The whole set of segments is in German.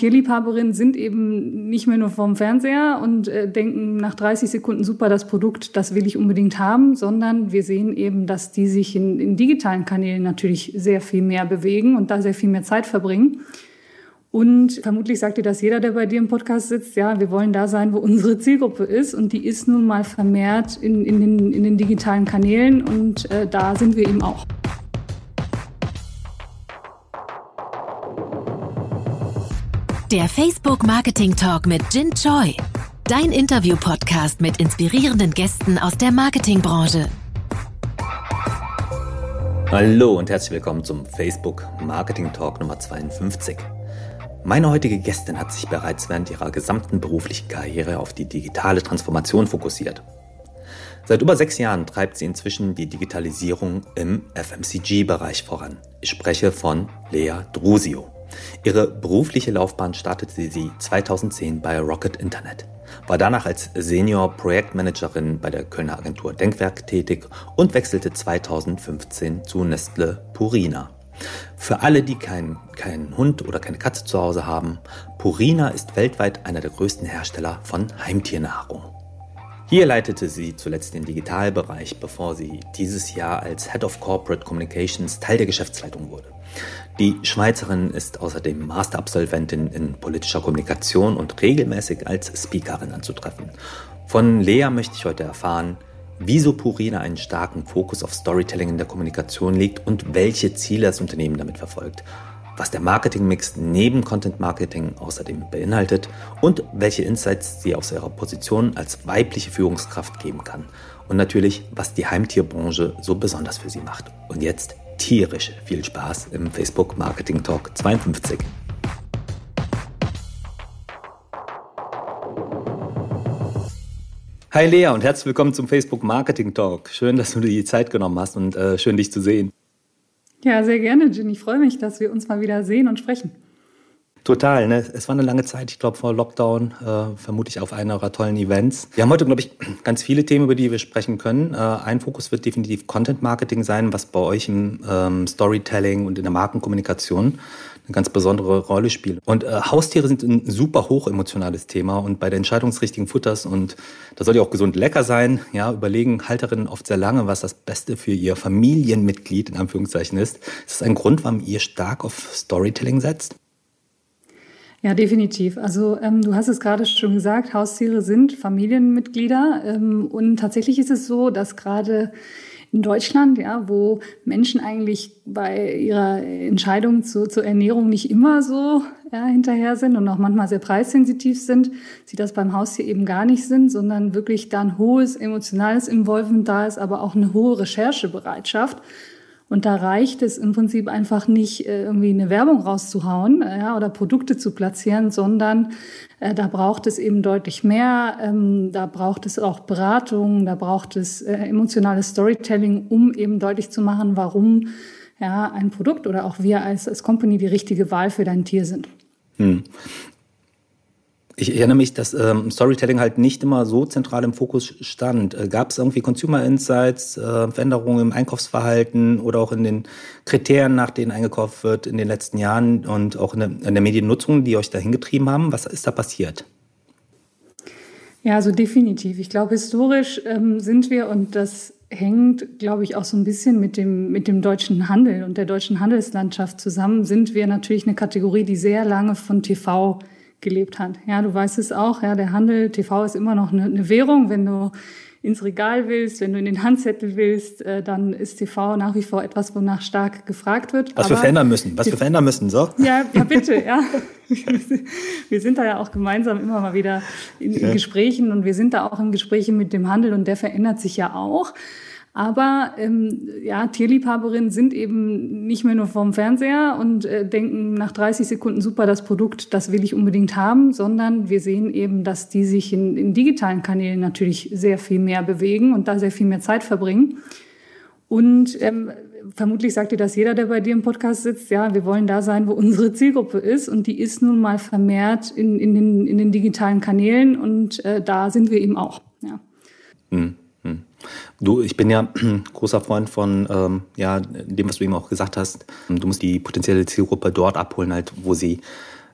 Tierliebhaberinnen sind eben nicht mehr nur vorm Fernseher und äh, denken nach 30 Sekunden super, das Produkt, das will ich unbedingt haben, sondern wir sehen eben, dass die sich in, in digitalen Kanälen natürlich sehr viel mehr bewegen und da sehr viel mehr Zeit verbringen. Und vermutlich sagt dir das jeder, der bei dir im Podcast sitzt, ja, wir wollen da sein, wo unsere Zielgruppe ist. Und die ist nun mal vermehrt in, in, den, in den digitalen Kanälen und äh, da sind wir eben auch. Der Facebook Marketing Talk mit Jin Choi. Dein Interview-Podcast mit inspirierenden Gästen aus der Marketingbranche. Hallo und herzlich willkommen zum Facebook Marketing Talk Nummer 52. Meine heutige Gästin hat sich bereits während ihrer gesamten beruflichen Karriere auf die digitale Transformation fokussiert. Seit über sechs Jahren treibt sie inzwischen die Digitalisierung im FMCG-Bereich voran. Ich spreche von Lea Drusio. Ihre berufliche Laufbahn startete sie 2010 bei Rocket Internet, war danach als Senior Projektmanagerin bei der Kölner Agentur Denkwerk tätig und wechselte 2015 zu Nestle Purina. Für alle, die keinen kein Hund oder keine Katze zu Hause haben, Purina ist weltweit einer der größten Hersteller von Heimtiernahrung. Hier leitete sie zuletzt den Digitalbereich, bevor sie dieses Jahr als Head of Corporate Communications Teil der Geschäftsleitung wurde. Die Schweizerin ist außerdem Masterabsolventin in politischer Kommunikation und regelmäßig als Speakerin anzutreffen. Von Lea möchte ich heute erfahren, wieso Purina einen starken Fokus auf Storytelling in der Kommunikation legt und welche Ziele das Unternehmen damit verfolgt was der Marketingmix neben Content Marketing außerdem beinhaltet und welche Insights sie aus ihrer Position als weibliche Führungskraft geben kann. Und natürlich, was die Heimtierbranche so besonders für sie macht. Und jetzt tierisch viel Spaß im Facebook Marketing Talk 52. Hi Lea und herzlich willkommen zum Facebook Marketing Talk. Schön, dass du dir die Zeit genommen hast und äh, schön dich zu sehen. Ja, sehr gerne, Ginny. Ich freue mich, dass wir uns mal wieder sehen und sprechen. Total, ne? Es war eine lange Zeit, ich glaube vor Lockdown, äh, vermute ich auf einer eurer tollen Events. Wir haben heute, glaube ich, ganz viele Themen, über die wir sprechen können. Äh, ein Fokus wird definitiv Content Marketing sein, was bei euch im ähm, Storytelling und in der Markenkommunikation eine ganz besondere Rolle spielt. Und äh, Haustiere sind ein super hoch emotionales Thema und bei der Entscheidung des richtigen Futters und das soll ja auch gesund lecker sein, ja, überlegen Halterinnen oft sehr lange, was das Beste für ihr Familienmitglied in Anführungszeichen ist. Ist das ein Grund, warum ihr stark auf Storytelling setzt? Ja, definitiv. Also ähm, du hast es gerade schon gesagt, Haustiere sind Familienmitglieder ähm, und tatsächlich ist es so, dass gerade in Deutschland, ja, wo Menschen eigentlich bei ihrer Entscheidung zu, zur Ernährung nicht immer so ja, hinterher sind und auch manchmal sehr preissensitiv sind, sie das beim Haustier eben gar nicht sind, sondern wirklich da ein hohes emotionales Involvement da ist, aber auch eine hohe Recherchebereitschaft. Und da reicht es im Prinzip einfach nicht, äh, irgendwie eine Werbung rauszuhauen äh, ja, oder Produkte zu platzieren, sondern äh, da braucht es eben deutlich mehr. Ähm, da braucht es auch Beratung, da braucht es äh, emotionales Storytelling, um eben deutlich zu machen, warum ja, ein Produkt oder auch wir als, als Company die richtige Wahl für dein Tier sind. Hm. Ich erinnere mich, dass ähm, Storytelling halt nicht immer so zentral im Fokus stand. Äh, Gab es irgendwie Consumer Insights, äh, Veränderungen im Einkaufsverhalten oder auch in den Kriterien, nach denen eingekauft wird in den letzten Jahren und auch in der, in der Mediennutzung, die euch dahin getrieben haben? Was ist da passiert? Ja, also definitiv. Ich glaube, historisch ähm, sind wir und das hängt, glaube ich, auch so ein bisschen mit dem, mit dem deutschen Handel und der deutschen Handelslandschaft zusammen, sind wir natürlich eine Kategorie, die sehr lange von TV gelebt hat. Ja, du weißt es auch, ja, der Handel, TV ist immer noch eine, eine Währung. Wenn du ins Regal willst, wenn du in den Handzettel willst, äh, dann ist TV nach wie vor etwas, wonach stark gefragt wird. Was Aber wir verändern müssen, was wir verändern müssen, so? Ja, ja bitte, ja. Wir sind da ja auch gemeinsam immer mal wieder in, in Gesprächen und wir sind da auch in Gesprächen mit dem Handel und der verändert sich ja auch. Aber ähm, ja, Tierliebhaberinnen sind eben nicht mehr nur vorm Fernseher und äh, denken nach 30 Sekunden super, das Produkt, das will ich unbedingt haben, sondern wir sehen eben, dass die sich in, in digitalen Kanälen natürlich sehr viel mehr bewegen und da sehr viel mehr Zeit verbringen. Und ähm, vermutlich sagt dir das jeder, der bei dir im Podcast sitzt, ja, wir wollen da sein, wo unsere Zielgruppe ist. Und die ist nun mal vermehrt in, in, den, in den digitalen Kanälen und äh, da sind wir eben auch. Ja. Hm. Du, ich bin ja großer Freund von ähm, ja, dem, was du eben auch gesagt hast. Du musst die potenzielle Zielgruppe dort abholen, halt, wo sie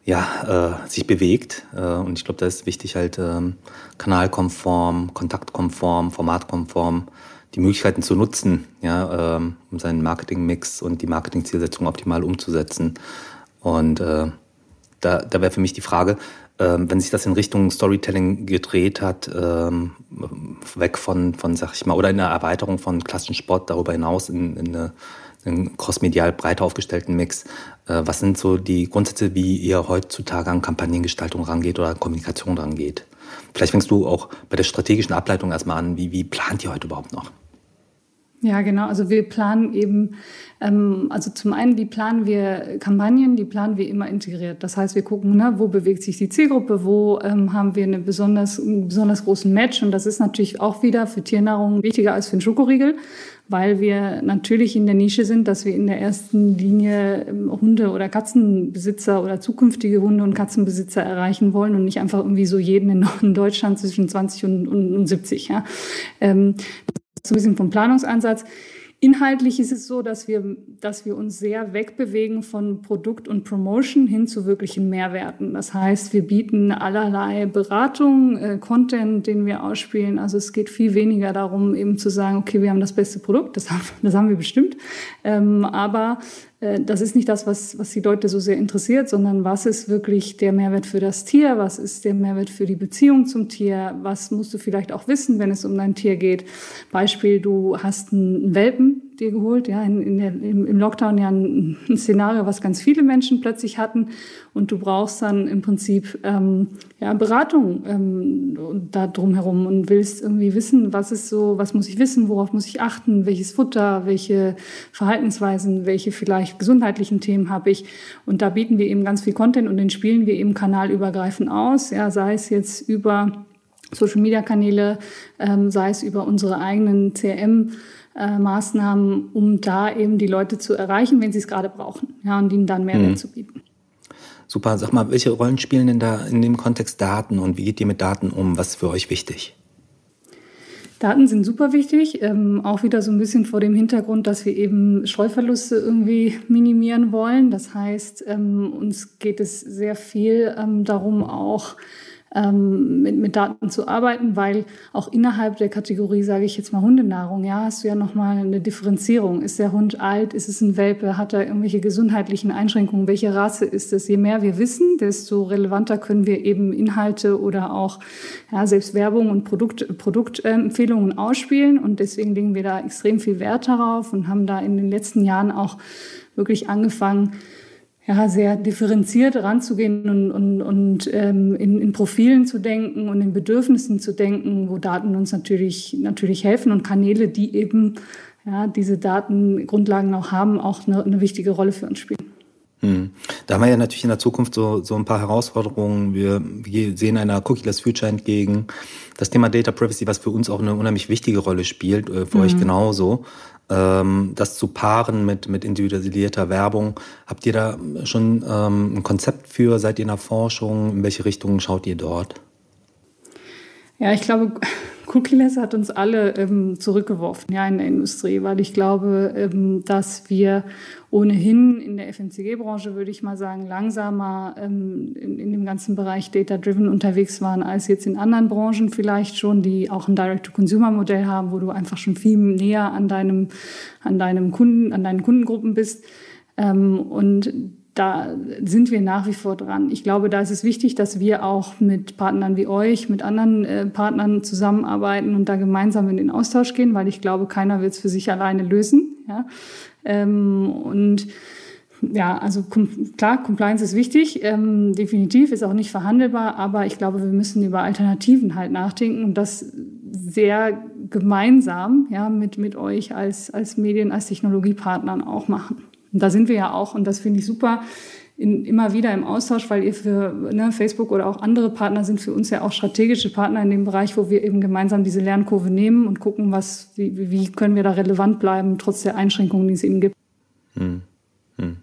ja, äh, sich bewegt. Äh, und ich glaube, da ist wichtig halt ähm, kanalkonform, kontaktkonform, formatkonform die Möglichkeiten zu nutzen, ja, ähm, um seinen Marketingmix und die Marketingzielsetzung optimal umzusetzen. Und äh, da, da wäre für mich die Frage, ähm, wenn sich das in Richtung Storytelling gedreht hat, ähm, weg von, von, sag ich mal, oder in einer Erweiterung von klassischen Sport darüber hinaus in, in eine einen crossmedial breiter aufgestellten Mix. Äh, was sind so die Grundsätze, wie ihr heutzutage an Kampagnengestaltung rangeht oder an Kommunikation rangeht? Vielleicht fängst du auch bei der strategischen Ableitung erstmal an. Wie, wie plant ihr heute überhaupt noch? Ja, genau. Also wir planen eben, ähm, also zum einen, wie planen wir Kampagnen? Die planen wir immer integriert. Das heißt, wir gucken, ne, wo bewegt sich die Zielgruppe, wo ähm, haben wir eine besonders, einen besonders großen Match. Und das ist natürlich auch wieder für Tiernahrung wichtiger als für einen Schokoriegel, weil wir natürlich in der Nische sind, dass wir in der ersten Linie ähm, Hunde- oder Katzenbesitzer oder zukünftige Hunde- und Katzenbesitzer erreichen wollen und nicht einfach irgendwie so jeden in, Deutschland zwischen 20 und, und 70. Ja. Ähm, so ein bisschen vom Planungsansatz. Inhaltlich ist es so, dass wir, dass wir uns sehr wegbewegen von Produkt und Promotion hin zu wirklichen Mehrwerten. Das heißt, wir bieten allerlei Beratung, äh, Content, den wir ausspielen. Also es geht viel weniger darum, eben zu sagen, okay, wir haben das beste Produkt, das haben, das haben wir bestimmt. Ähm, aber das ist nicht das, was, was die Leute so sehr interessiert, sondern was ist wirklich der Mehrwert für das Tier? Was ist der Mehrwert für die Beziehung zum Tier? Was musst du vielleicht auch wissen, wenn es um dein Tier geht? Beispiel, du hast einen Welpen, dir geholt, ja, in, in der, im, Lockdown ja ein, ein, Szenario, was ganz viele Menschen plötzlich hatten. Und du brauchst dann im Prinzip ähm, ja, Beratung ähm, da drumherum und willst irgendwie wissen, was ist so, was muss ich wissen, worauf muss ich achten, welches Futter, welche Verhaltensweisen, welche vielleicht gesundheitlichen Themen habe ich. Und da bieten wir eben ganz viel Content und den spielen wir eben kanalübergreifend aus, ja, sei es jetzt über Social Media Kanäle, ähm, sei es über unsere eigenen CRM äh, Maßnahmen, um da eben die Leute zu erreichen, wenn sie es gerade brauchen, ja, und ihnen dann Mehrwert mhm. zu bieten. Super, sag mal, welche Rollen spielen denn da in dem Kontext Daten und wie geht ihr mit Daten um? Was ist für euch wichtig? Daten sind super wichtig, ähm, auch wieder so ein bisschen vor dem Hintergrund, dass wir eben Streuverluste irgendwie minimieren wollen. Das heißt, ähm, uns geht es sehr viel ähm, darum, auch ähm, mit, mit Daten zu arbeiten, weil auch innerhalb der Kategorie, sage ich jetzt mal Hundenahrung, ja, hast du ja nochmal eine Differenzierung. Ist der Hund alt? Ist es ein Welpe? Hat er irgendwelche gesundheitlichen Einschränkungen? Welche Rasse ist es? Je mehr wir wissen, desto relevanter können wir eben Inhalte oder auch ja, selbst Werbung und Produkt, Produktempfehlungen ausspielen. Und deswegen legen wir da extrem viel Wert darauf und haben da in den letzten Jahren auch wirklich angefangen, ja, sehr differenziert ranzugehen und, und, und ähm, in, in Profilen zu denken und in Bedürfnissen zu denken, wo Daten uns natürlich, natürlich helfen und Kanäle, die eben ja, diese Datengrundlagen auch haben, auch eine, eine wichtige Rolle für uns spielen. Hm. Da haben wir ja natürlich in der Zukunft so, so ein paar Herausforderungen. Wir, wir sehen einer Cookie-less Future entgegen. Das Thema Data Privacy, was für uns auch eine unheimlich wichtige Rolle spielt, äh, für mhm. euch genauso das zu paaren mit, mit individualisierter Werbung. Habt ihr da schon ähm, ein Konzept für? Seid ihr in der Forschung? In welche Richtung schaut ihr dort? Ja, ich glaube, Cookie-less hat uns alle ähm, zurückgeworfen ja, in der Industrie, weil ich glaube, ähm, dass wir ohnehin in der FMCG-Branche, würde ich mal sagen, langsamer ähm, in, in, dem ganzen Bereich Data-Driven unterwegs waren als jetzt in anderen Branchen vielleicht schon, die auch ein Direct-to-Consumer-Modell haben, wo du einfach schon viel näher an deinem, an deinem Kunden, an deinen Kundengruppen bist. Ähm, und da sind wir nach wie vor dran. Ich glaube, da ist es wichtig, dass wir auch mit Partnern wie euch, mit anderen äh, Partnern zusammenarbeiten und da gemeinsam in den Austausch gehen, weil ich glaube, keiner wird es für sich alleine lösen. Ja? Ähm, und ja, also klar, Compliance ist wichtig, ähm, definitiv, ist auch nicht verhandelbar, aber ich glaube, wir müssen über Alternativen halt nachdenken und das sehr gemeinsam ja, mit, mit euch als, als Medien, als Technologiepartnern auch machen. Und da sind wir ja auch, und das finde ich super, in, immer wieder im Austausch, weil ihr für ne, Facebook oder auch andere Partner sind für uns ja auch strategische Partner in dem Bereich, wo wir eben gemeinsam diese Lernkurve nehmen und gucken, was, wie, wie können wir da relevant bleiben, trotz der Einschränkungen, die es eben gibt. Hm. Hm.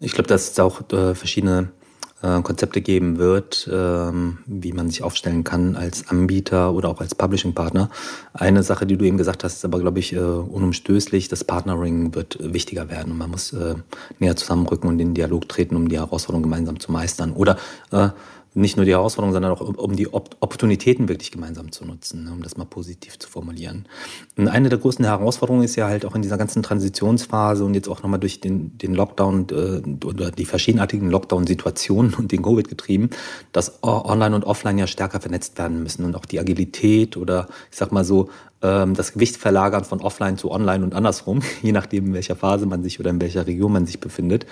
Ich glaube, dass es auch äh, verschiedene äh, Konzepte geben wird, ähm, wie man sich aufstellen kann als Anbieter oder auch als Publishing-Partner. Eine Sache, die du eben gesagt hast, ist aber, glaube ich, äh, unumstößlich. Das Partnering wird wichtiger werden und man muss äh, näher zusammenrücken und in den Dialog treten, um die Herausforderungen gemeinsam zu meistern. Oder nicht nur die Herausforderungen, sondern auch um die Opportunitäten wirklich gemeinsam zu nutzen, ne, um das mal positiv zu formulieren. Und eine der größten Herausforderungen ist ja halt auch in dieser ganzen Transitionsphase und jetzt auch nochmal durch den, den Lockdown äh, oder die verschiedenartigen Lockdown-Situationen und den Covid getrieben, dass Online und Offline ja stärker vernetzt werden müssen und auch die Agilität oder ich sag mal so ähm, das Gewicht verlagern von Offline zu Online und andersrum, je nachdem in welcher Phase man sich oder in welcher Region man sich befindet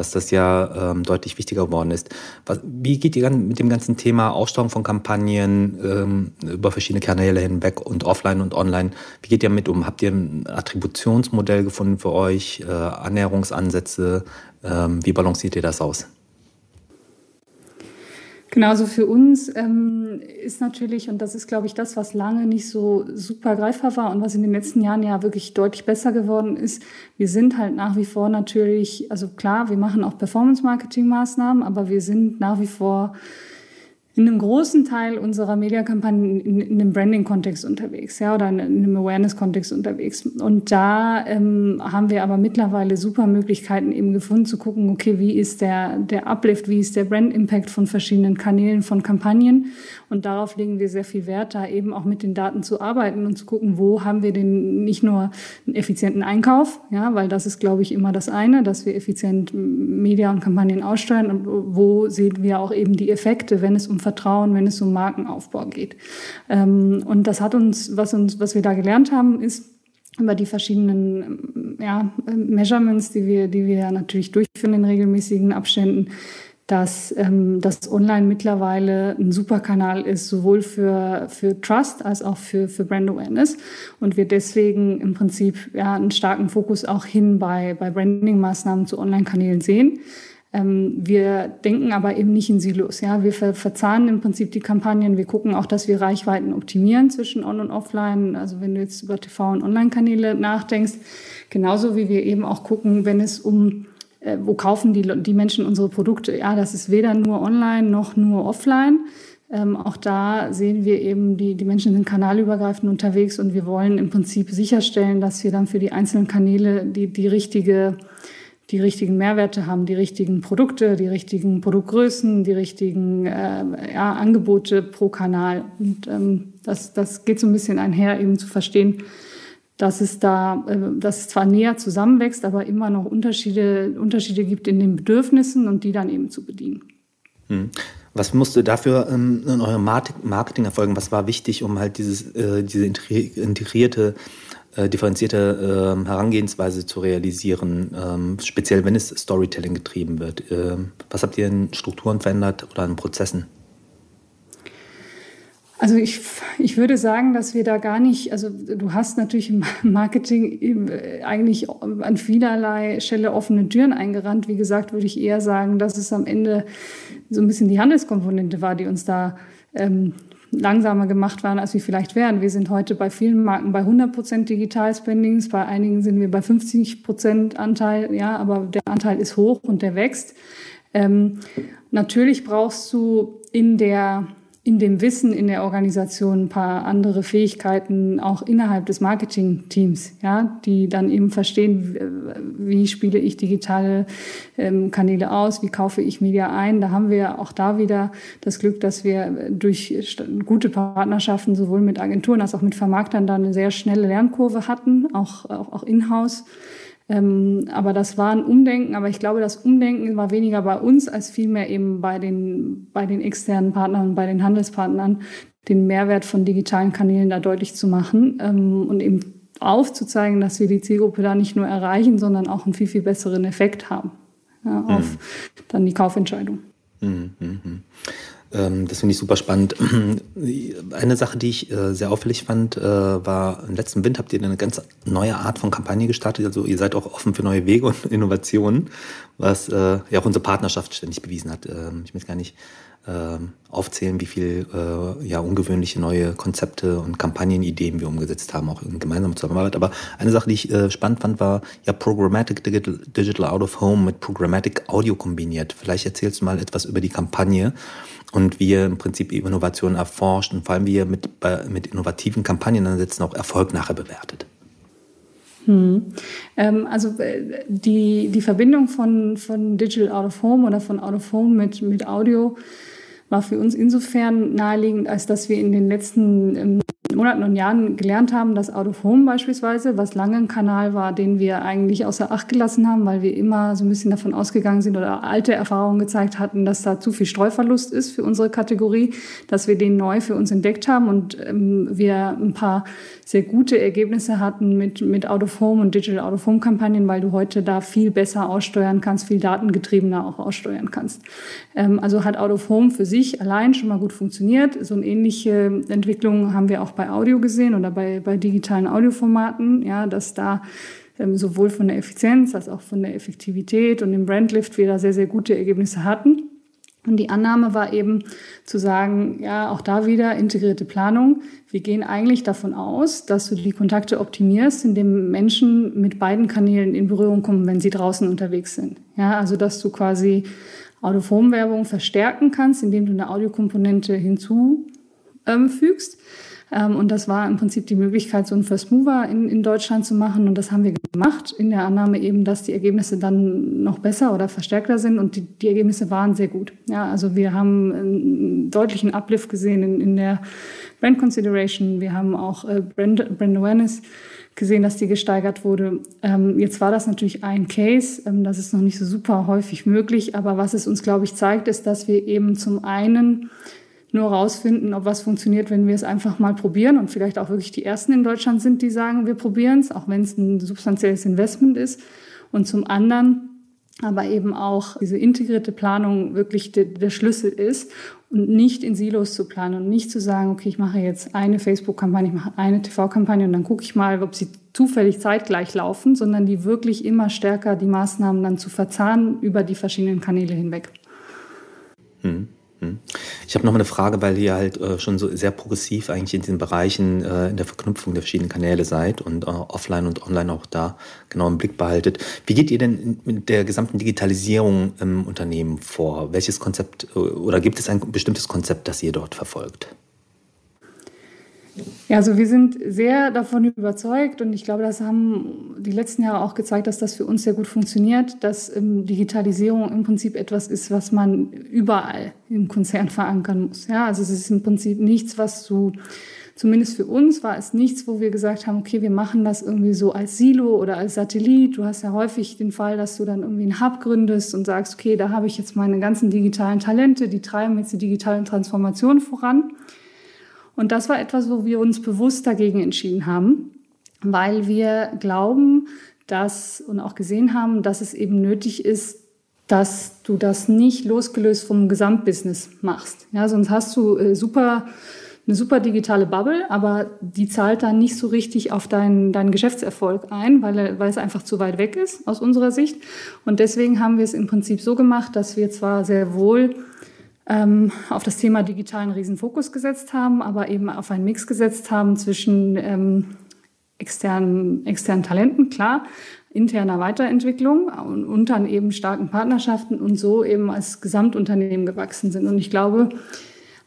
dass das ja ähm, deutlich wichtiger geworden ist. Was, wie geht ihr mit dem ganzen Thema Aussteuerung von Kampagnen ähm, über verschiedene Kanäle hinweg und offline und online? Wie geht ihr mit um? Habt ihr ein Attributionsmodell gefunden für euch, äh, Annäherungsansätze? Ähm, wie balanciert ihr das aus? Genauso für uns ähm, ist natürlich, und das ist, glaube ich, das, was lange nicht so super greifbar war und was in den letzten Jahren ja wirklich deutlich besser geworden ist. Wir sind halt nach wie vor natürlich, also klar, wir machen auch Performance-Marketing-Maßnahmen, aber wir sind nach wie vor in einem großen Teil unserer Mediakampagnen in, in einem Branding-Kontext unterwegs, ja, oder in, in einem Awareness-Kontext unterwegs. Und da ähm, haben wir aber mittlerweile super Möglichkeiten eben gefunden zu gucken, okay, wie ist der, der Uplift, wie ist der Brand-Impact von verschiedenen Kanälen, von Kampagnen. Und darauf legen wir sehr viel Wert, da eben auch mit den Daten zu arbeiten und zu gucken, wo haben wir denn nicht nur einen effizienten Einkauf, ja, weil das ist, glaube ich, immer das eine, dass wir effizient Media und Kampagnen aussteuern und wo sehen wir auch eben die Effekte, wenn es um Vertrauen, wenn es um Markenaufbau geht. Ähm, und das hat uns, was uns, was wir da gelernt haben, ist, über die verschiedenen ja, Measurements, die wir, die wir natürlich durchführen in regelmäßigen Abständen, dass ähm, das Online mittlerweile ein super Kanal ist, sowohl für, für Trust als auch für, für Brand Awareness. Und wir deswegen im Prinzip ja, einen starken Fokus auch hin bei, bei Branding-Maßnahmen zu Online-Kanälen sehen. Ähm, wir denken aber eben nicht in Silos. Ja? Wir ver verzahnen im Prinzip die Kampagnen. Wir gucken auch, dass wir Reichweiten optimieren zwischen On- und Offline. Also wenn du jetzt über TV- und Online-Kanäle nachdenkst, genauso wie wir eben auch gucken, wenn es um äh, wo kaufen die, die Menschen unsere Produkte? Ja, das ist weder nur online noch nur offline. Ähm, auch da sehen wir eben, die, die Menschen sind kanalübergreifend unterwegs und wir wollen im Prinzip sicherstellen, dass wir dann für die einzelnen Kanäle die, die richtige die richtigen Mehrwerte haben, die richtigen Produkte, die richtigen Produktgrößen, die richtigen äh, ja, Angebote pro Kanal. Und ähm, das, das geht so ein bisschen einher, eben zu verstehen, dass es da, äh, dass es zwar näher zusammenwächst, aber immer noch Unterschiede, Unterschiede gibt in den Bedürfnissen und die dann eben zu bedienen. Hm. Was musste dafür ähm, in eurem Marketing erfolgen? Was war wichtig, um halt dieses, äh, diese integrierte äh, differenzierte äh, Herangehensweise zu realisieren, ähm, speziell wenn es Storytelling getrieben wird. Was habt ihr in Strukturen verändert oder in Prozessen? Also ich, ich würde sagen, dass wir da gar nicht, also du hast natürlich im Marketing äh, eigentlich an vielerlei Stelle offene Türen eingerannt. Wie gesagt, würde ich eher sagen, dass es am Ende so ein bisschen die Handelskomponente war, die uns da ähm, langsamer gemacht waren, als wir vielleicht wären. Wir sind heute bei vielen Marken bei 100 Prozent Digital-Spendings, bei einigen sind wir bei 50 Prozent Anteil, ja, aber der Anteil ist hoch und der wächst. Ähm, natürlich brauchst du in der in dem Wissen in der Organisation ein paar andere Fähigkeiten auch innerhalb des Marketing-Teams, ja, die dann eben verstehen, wie spiele ich digitale ähm, Kanäle aus, wie kaufe ich Media ein. Da haben wir auch da wieder das Glück, dass wir durch gute Partnerschaften sowohl mit Agenturen als auch mit Vermarktern dann eine sehr schnelle Lernkurve hatten, auch, auch, auch in-house. Ähm, aber das war ein Umdenken. Aber ich glaube, das Umdenken war weniger bei uns als vielmehr eben bei den, bei den externen Partnern und bei den Handelspartnern, den Mehrwert von digitalen Kanälen da deutlich zu machen ähm, und eben aufzuzeigen, dass wir die Zielgruppe da nicht nur erreichen, sondern auch einen viel, viel besseren Effekt haben ja, auf mhm. dann die Kaufentscheidung. Mhm, mh. Ähm, das finde ich super spannend. Eine Sache, die ich äh, sehr auffällig fand, äh, war im letzten Winter habt ihr eine ganz neue Art von Kampagne gestartet. Also ihr seid auch offen für neue Wege und Innovationen, was äh, ja auch unsere Partnerschaft ständig bewiesen hat. Ähm, ich weiß gar nicht, aufzählen, wie viel äh, ja, ungewöhnliche neue Konzepte und Kampagnenideen wir umgesetzt haben, auch in gemeinsamer Zusammenarbeit. Aber eine Sache, die ich äh, spannend fand, war ja Programmatic Digital, Out of Home mit Programmatic Audio kombiniert. Vielleicht erzählst du mal etwas über die Kampagne und wie ihr im Prinzip Innovation erforscht und vor allem wie ihr mit, mit innovativen Kampagnenansätzen auch Erfolg nachher bewertet. Hm. Ähm, also äh, die, die Verbindung von, von Digital Out of Home oder von Out of Home mit, mit Audio war für uns insofern naheliegend, als dass wir in den letzten ähm, Monaten und Jahren gelernt haben, dass Out of Home beispielsweise, was lange ein Kanal war, den wir eigentlich außer Acht gelassen haben, weil wir immer so ein bisschen davon ausgegangen sind oder alte Erfahrungen gezeigt hatten, dass da zu viel Streuverlust ist für unsere Kategorie, dass wir den neu für uns entdeckt haben und ähm, wir ein paar sehr gute Ergebnisse hatten mit, mit Out of Home und Digital Out of Home Kampagnen, weil du heute da viel besser aussteuern kannst, viel datengetriebener auch aussteuern kannst. Ähm, also hat Out of Home für sich allein schon mal gut funktioniert. So eine ähnliche Entwicklung haben wir auch bei Audio gesehen oder bei, bei digitalen Audioformaten, ja, dass da ähm, sowohl von der Effizienz als auch von der Effektivität und dem Brandlift wir da sehr, sehr gute Ergebnisse hatten. Und die Annahme war eben zu sagen, ja, auch da wieder integrierte Planung. Wir gehen eigentlich davon aus, dass du die Kontakte optimierst, indem Menschen mit beiden Kanälen in Berührung kommen, wenn sie draußen unterwegs sind. Ja, also dass du quasi Out-of-Home-Werbung verstärken kannst, indem du eine Audiokomponente hinzufügst. Ähm, und das war im Prinzip die Möglichkeit, so einen First Mover in, in Deutschland zu machen. Und das haben wir gemacht, in der Annahme eben, dass die Ergebnisse dann noch besser oder verstärkter sind. Und die, die Ergebnisse waren sehr gut. Ja, also wir haben einen deutlichen Uplift gesehen in, in der Brand Consideration. Wir haben auch äh, Brand, Brand Awareness gesehen, dass die gesteigert wurde. Ähm, jetzt war das natürlich ein Case, ähm, das ist noch nicht so super häufig möglich, aber was es uns, glaube ich, zeigt, ist, dass wir eben zum einen nur rausfinden, ob was funktioniert, wenn wir es einfach mal probieren und vielleicht auch wirklich die Ersten in Deutschland sind, die sagen, wir probieren es, auch wenn es ein substanzielles Investment ist. Und zum anderen aber eben auch diese integrierte Planung wirklich der, der Schlüssel ist und nicht in Silos zu planen und nicht zu sagen, okay, ich mache jetzt eine Facebook-Kampagne, ich mache eine TV-Kampagne und dann gucke ich mal, ob sie zufällig zeitgleich laufen, sondern die wirklich immer stärker die Maßnahmen dann zu verzahnen über die verschiedenen Kanäle hinweg. Hm. Hm. Ich habe noch mal eine Frage, weil ihr halt äh, schon so sehr progressiv eigentlich in diesen Bereichen äh, in der Verknüpfung der verschiedenen Kanäle seid und äh, offline und online auch da genau im Blick behaltet. Wie geht ihr denn mit der gesamten Digitalisierung im Unternehmen vor? Welches Konzept äh, oder gibt es ein bestimmtes Konzept, das ihr dort verfolgt? Ja, also wir sind sehr davon überzeugt und ich glaube, das haben die letzten Jahre auch gezeigt, dass das für uns sehr gut funktioniert, dass ähm, Digitalisierung im Prinzip etwas ist, was man überall im Konzern verankern muss. Ja, also es ist im Prinzip nichts, was du Zumindest für uns war es nichts, wo wir gesagt haben, okay, wir machen das irgendwie so als Silo oder als Satellit. Du hast ja häufig den Fall, dass du dann irgendwie einen Hub gründest und sagst, okay, da habe ich jetzt meine ganzen digitalen Talente, die treiben jetzt die digitalen Transformationen voran. Und das war etwas, wo wir uns bewusst dagegen entschieden haben, weil wir glauben, dass und auch gesehen haben, dass es eben nötig ist, dass du das nicht losgelöst vom Gesamtbusiness machst. Ja, sonst hast du äh, super eine super digitale Bubble, aber die zahlt dann nicht so richtig auf deinen, deinen Geschäftserfolg ein, weil, weil es einfach zu weit weg ist aus unserer Sicht. Und deswegen haben wir es im Prinzip so gemacht, dass wir zwar sehr wohl auf das Thema digitalen Riesenfokus gesetzt haben, aber eben auf einen Mix gesetzt haben zwischen ähm, externen, externen Talenten, klar, interner Weiterentwicklung und, und dann eben starken Partnerschaften und so eben als Gesamtunternehmen gewachsen sind. Und ich glaube,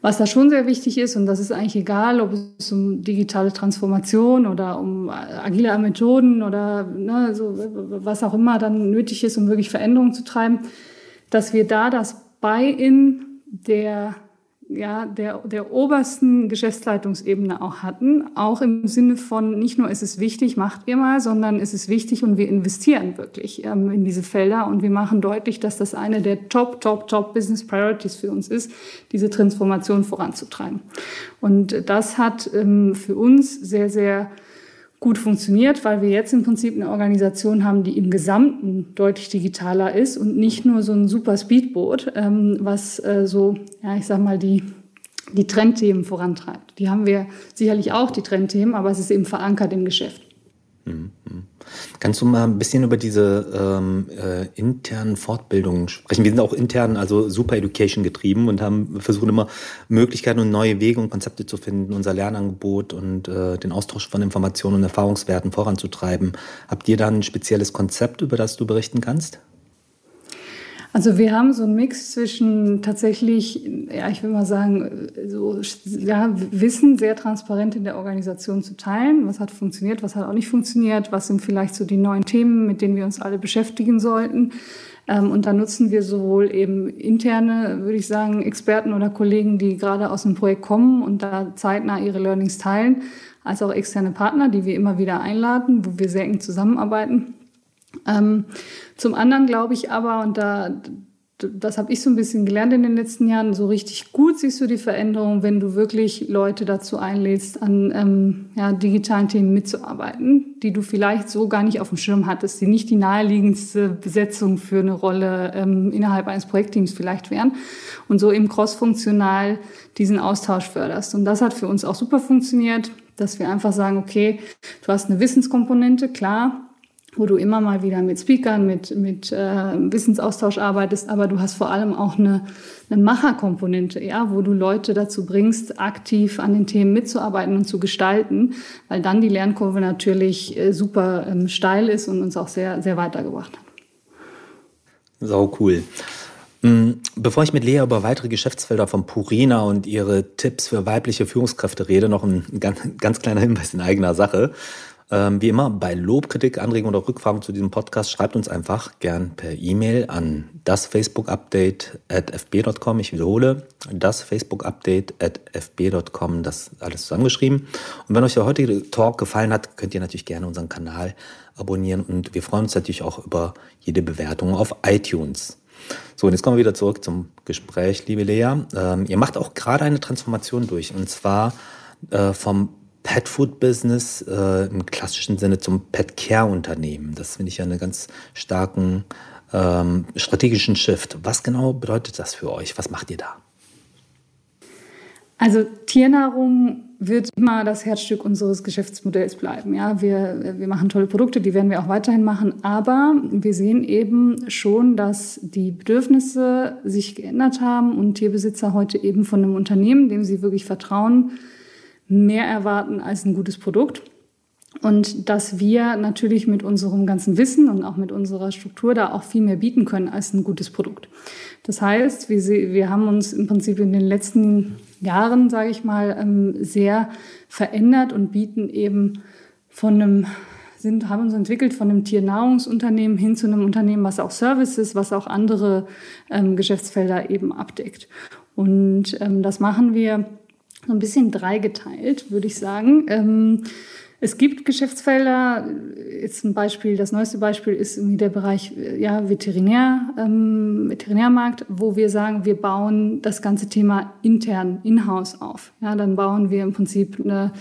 was da schon sehr wichtig ist, und das ist eigentlich egal, ob es um digitale Transformation oder um agile Methoden oder ne, so, was auch immer dann nötig ist, um wirklich Veränderungen zu treiben, dass wir da das Buy-in der, ja, der, der obersten Geschäftsleitungsebene auch hatten. Auch im Sinne von, nicht nur ist es wichtig, macht ihr mal, sondern ist es wichtig und wir investieren wirklich ähm, in diese Felder und wir machen deutlich, dass das eine der Top, Top, Top Business Priorities für uns ist, diese Transformation voranzutreiben. Und das hat ähm, für uns sehr, sehr gut funktioniert, weil wir jetzt im Prinzip eine Organisation haben, die im Gesamten deutlich digitaler ist und nicht nur so ein super Speedboot, ähm, was äh, so, ja, ich sag mal, die, die Trendthemen vorantreibt. Die haben wir sicherlich auch, die Trendthemen, aber es ist eben verankert im Geschäft. Mhm, mhm. Kannst du mal ein bisschen über diese ähm, äh, internen Fortbildungen sprechen? Wir sind auch intern, also Super Education getrieben und haben versuchen immer Möglichkeiten und neue Wege und Konzepte zu finden, unser Lernangebot und äh, den Austausch von Informationen und Erfahrungswerten voranzutreiben. Habt ihr da ein spezielles Konzept, über das du berichten kannst? Also wir haben so einen Mix zwischen tatsächlich, ja, ich will mal sagen, so ja, Wissen sehr transparent in der Organisation zu teilen. Was hat funktioniert, was hat auch nicht funktioniert, was sind vielleicht so die neuen Themen, mit denen wir uns alle beschäftigen sollten. Ähm, und da nutzen wir sowohl eben interne, würde ich sagen, Experten oder Kollegen, die gerade aus dem Projekt kommen und da zeitnah ihre Learnings teilen, als auch externe Partner, die wir immer wieder einladen, wo wir sehr eng zusammenarbeiten. Ähm, zum anderen glaube ich aber, und da, das habe ich so ein bisschen gelernt in den letzten Jahren, so richtig gut siehst du die Veränderung, wenn du wirklich Leute dazu einlädst, an ähm, ja, digitalen Themen mitzuarbeiten, die du vielleicht so gar nicht auf dem Schirm hattest, die nicht die naheliegendste Besetzung für eine Rolle ähm, innerhalb eines Projektteams vielleicht wären und so eben crossfunktional diesen Austausch förderst. Und das hat für uns auch super funktioniert, dass wir einfach sagen, okay, du hast eine Wissenskomponente, klar, wo du immer mal wieder mit Speakern, mit, mit äh, Wissensaustausch arbeitest, aber du hast vor allem auch eine, eine Macherkomponente, ja, wo du Leute dazu bringst, aktiv an den Themen mitzuarbeiten und zu gestalten, weil dann die Lernkurve natürlich äh, super ähm, steil ist und uns auch sehr, sehr weitergebracht hat. Sau cool. Mm, bevor ich mit Lea über weitere Geschäftsfelder von Purina und ihre Tipps für weibliche Führungskräfte rede, noch ein ganz, ganz kleiner Hinweis in eigener Sache. Ähm, wie immer, bei Lob, Kritik, Anregungen oder Rückfragen zu diesem Podcast schreibt uns einfach gern per E-Mail an das Facebook-Update at fb.com. Ich wiederhole, das Facebook-Update at fb.com, das alles zusammengeschrieben. Und wenn euch der heutige Talk gefallen hat, könnt ihr natürlich gerne unseren Kanal abonnieren und wir freuen uns natürlich auch über jede Bewertung auf iTunes. So, und jetzt kommen wir wieder zurück zum Gespräch, liebe Lea. Ähm, ihr macht auch gerade eine Transformation durch und zwar äh, vom Pet Food Business äh, im klassischen Sinne zum Pet Care Unternehmen. Das finde ich einen ganz starken ähm, strategischen Shift. Was genau bedeutet das für euch? Was macht ihr da? Also Tiernahrung wird immer das Herzstück unseres Geschäftsmodells bleiben. Ja, wir, wir machen tolle Produkte, die werden wir auch weiterhin machen. Aber wir sehen eben schon, dass die Bedürfnisse sich geändert haben und Tierbesitzer heute eben von einem Unternehmen, dem sie wirklich vertrauen, mehr erwarten als ein gutes Produkt. Und dass wir natürlich mit unserem ganzen Wissen und auch mit unserer Struktur da auch viel mehr bieten können als ein gutes Produkt. Das heißt, wir, wir haben uns im Prinzip in den letzten Jahren, sage ich mal, ähm, sehr verändert und bieten eben von einem sind, haben uns entwickelt von einem Tiernahrungsunternehmen hin zu einem Unternehmen, was auch Services, was auch andere ähm, Geschäftsfelder eben abdeckt. Und ähm, das machen wir so ein bisschen dreigeteilt, würde ich sagen. Ähm, es gibt Geschäftsfelder, jetzt ein Beispiel, das neueste Beispiel ist irgendwie der Bereich ja, Veterinär, ähm, Veterinärmarkt, wo wir sagen, wir bauen das ganze Thema intern, in-house auf. Ja, dann bauen wir im Prinzip eine,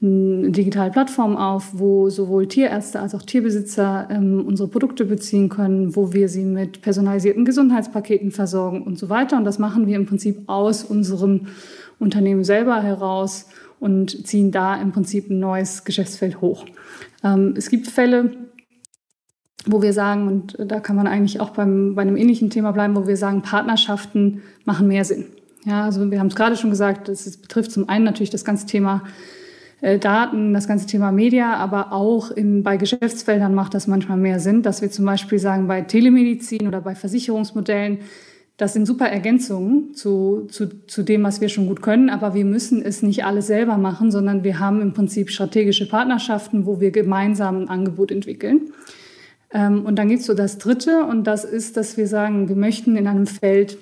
eine digitale Plattform auf, wo sowohl Tierärzte als auch Tierbesitzer ähm, unsere Produkte beziehen können, wo wir sie mit personalisierten Gesundheitspaketen versorgen und so weiter. Und das machen wir im Prinzip aus unserem Unternehmen selber heraus und ziehen da im Prinzip ein neues Geschäftsfeld hoch. Ähm, es gibt Fälle, wo wir sagen, und da kann man eigentlich auch beim, bei einem ähnlichen Thema bleiben, wo wir sagen, Partnerschaften machen mehr Sinn. Ja, also wir haben es gerade schon gesagt, es betrifft zum einen natürlich das ganze Thema äh, Daten, das ganze Thema Media, aber auch in, bei Geschäftsfeldern macht das manchmal mehr Sinn, dass wir zum Beispiel sagen, bei Telemedizin oder bei Versicherungsmodellen, das sind super Ergänzungen zu, zu, zu dem, was wir schon gut können, aber wir müssen es nicht alles selber machen, sondern wir haben im Prinzip strategische Partnerschaften, wo wir gemeinsam ein Angebot entwickeln. Ähm, und dann gibt es so das Dritte, und das ist, dass wir sagen, wir möchten in einem Feld